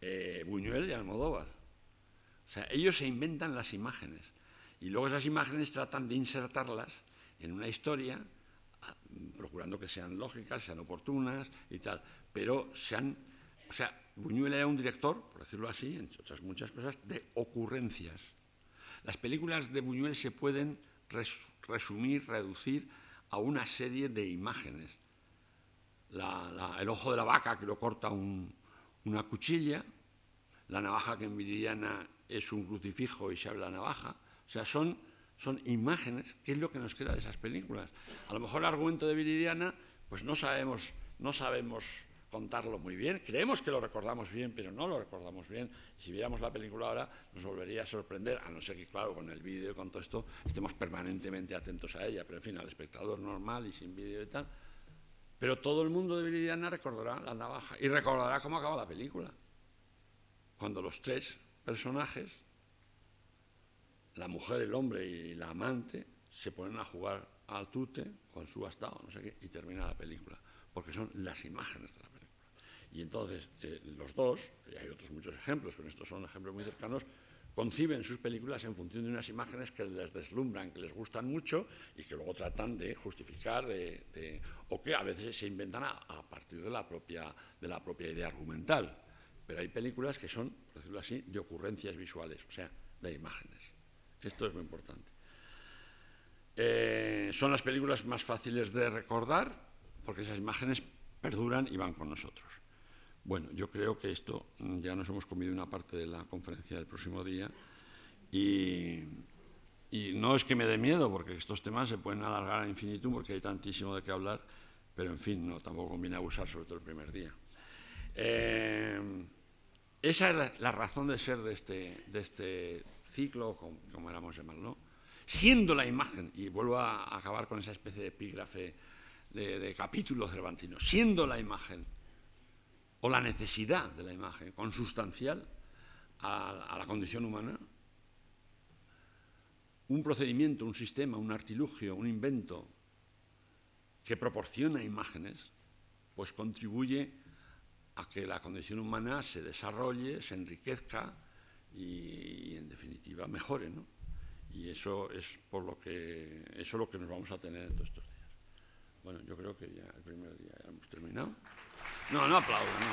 Eh, Buñuel y Almodóvar. O sea, ellos se inventan las imágenes y luego esas imágenes tratan de insertarlas en una historia, procurando que sean lógicas, sean oportunas y tal, pero sean, o sea, Buñuel era un director, por decirlo así, entre otras muchas cosas, de ocurrencias. Las películas de Buñuel se pueden resumir, reducir a una serie de imágenes. el ojo de la vaca que lo corta una cuchilla, la navaja que en Viridiana es un crucifijo y se abre la navaja. O sea, son imágenes, ¿qué es lo que nos queda de esas películas? A lo mejor el argumento de Viridiana, pues no sabemos, no sabemos contarlo muy bien, creemos que lo recordamos bien, pero no lo recordamos bien. Si viéramos la película ahora, nos volvería a sorprender, a no ser que, claro, con el vídeo y con todo esto, estemos permanentemente atentos a ella, pero en fin, al espectador normal y sin vídeo y tal. Pero todo el mundo de Viridiana recordará la navaja y recordará cómo acaba la película. Cuando los tres personajes la mujer, el hombre y la amante se ponen a jugar al tute con su bastado, no sé qué, y termina la película, porque son las imágenes de la película. Y entonces eh, los dos, y hay otros muchos ejemplos, pero estos son ejemplos muy cercanos, conciben sus películas en función de unas imágenes que les deslumbran, que les gustan mucho y que luego tratan de justificar de, o que a veces se inventan a, partir de la, propia, de la propia idea argumental. Pero hay películas que son, por decirlo así, de ocurrencias visuales, o sea, de imágenes. Esto es muy importante. Eh, son las películas más fáciles de recordar porque esas imágenes perduran y van con nosotros. Bueno, yo creo que esto mm, ya nos hemos comido una parte de la conferencia del próximo día y, no es que me dé miedo porque estos temas se pueden alargar a infinitum porque hay tantísimo de qué hablar, pero en fin, no, tampoco conviene abusar sobre todo el primer día. Eh, esa es la, razón de ser de este, de este ciclo, como, como éramos llamarlo, siendo la imagen, y vuelvo a acabar con esa especie de epígrafe de, capítulo cervantino, siendo la imagen o la necesidad de la imagen consustancial a, la condición humana, un procedimiento, un sistema, un artilugio, un invento que proporciona imágenes, pues contribuye a que la condición humana se desarrolle, se enriquezca y, en definitiva mejore, ¿no? Y eso es por lo que eso es lo que nos vamos a tener en todos estos días. Bueno, yo creo que ya el primer día ya hemos terminado. No, no aplaudo, no, no.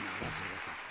no. gracias, gracias.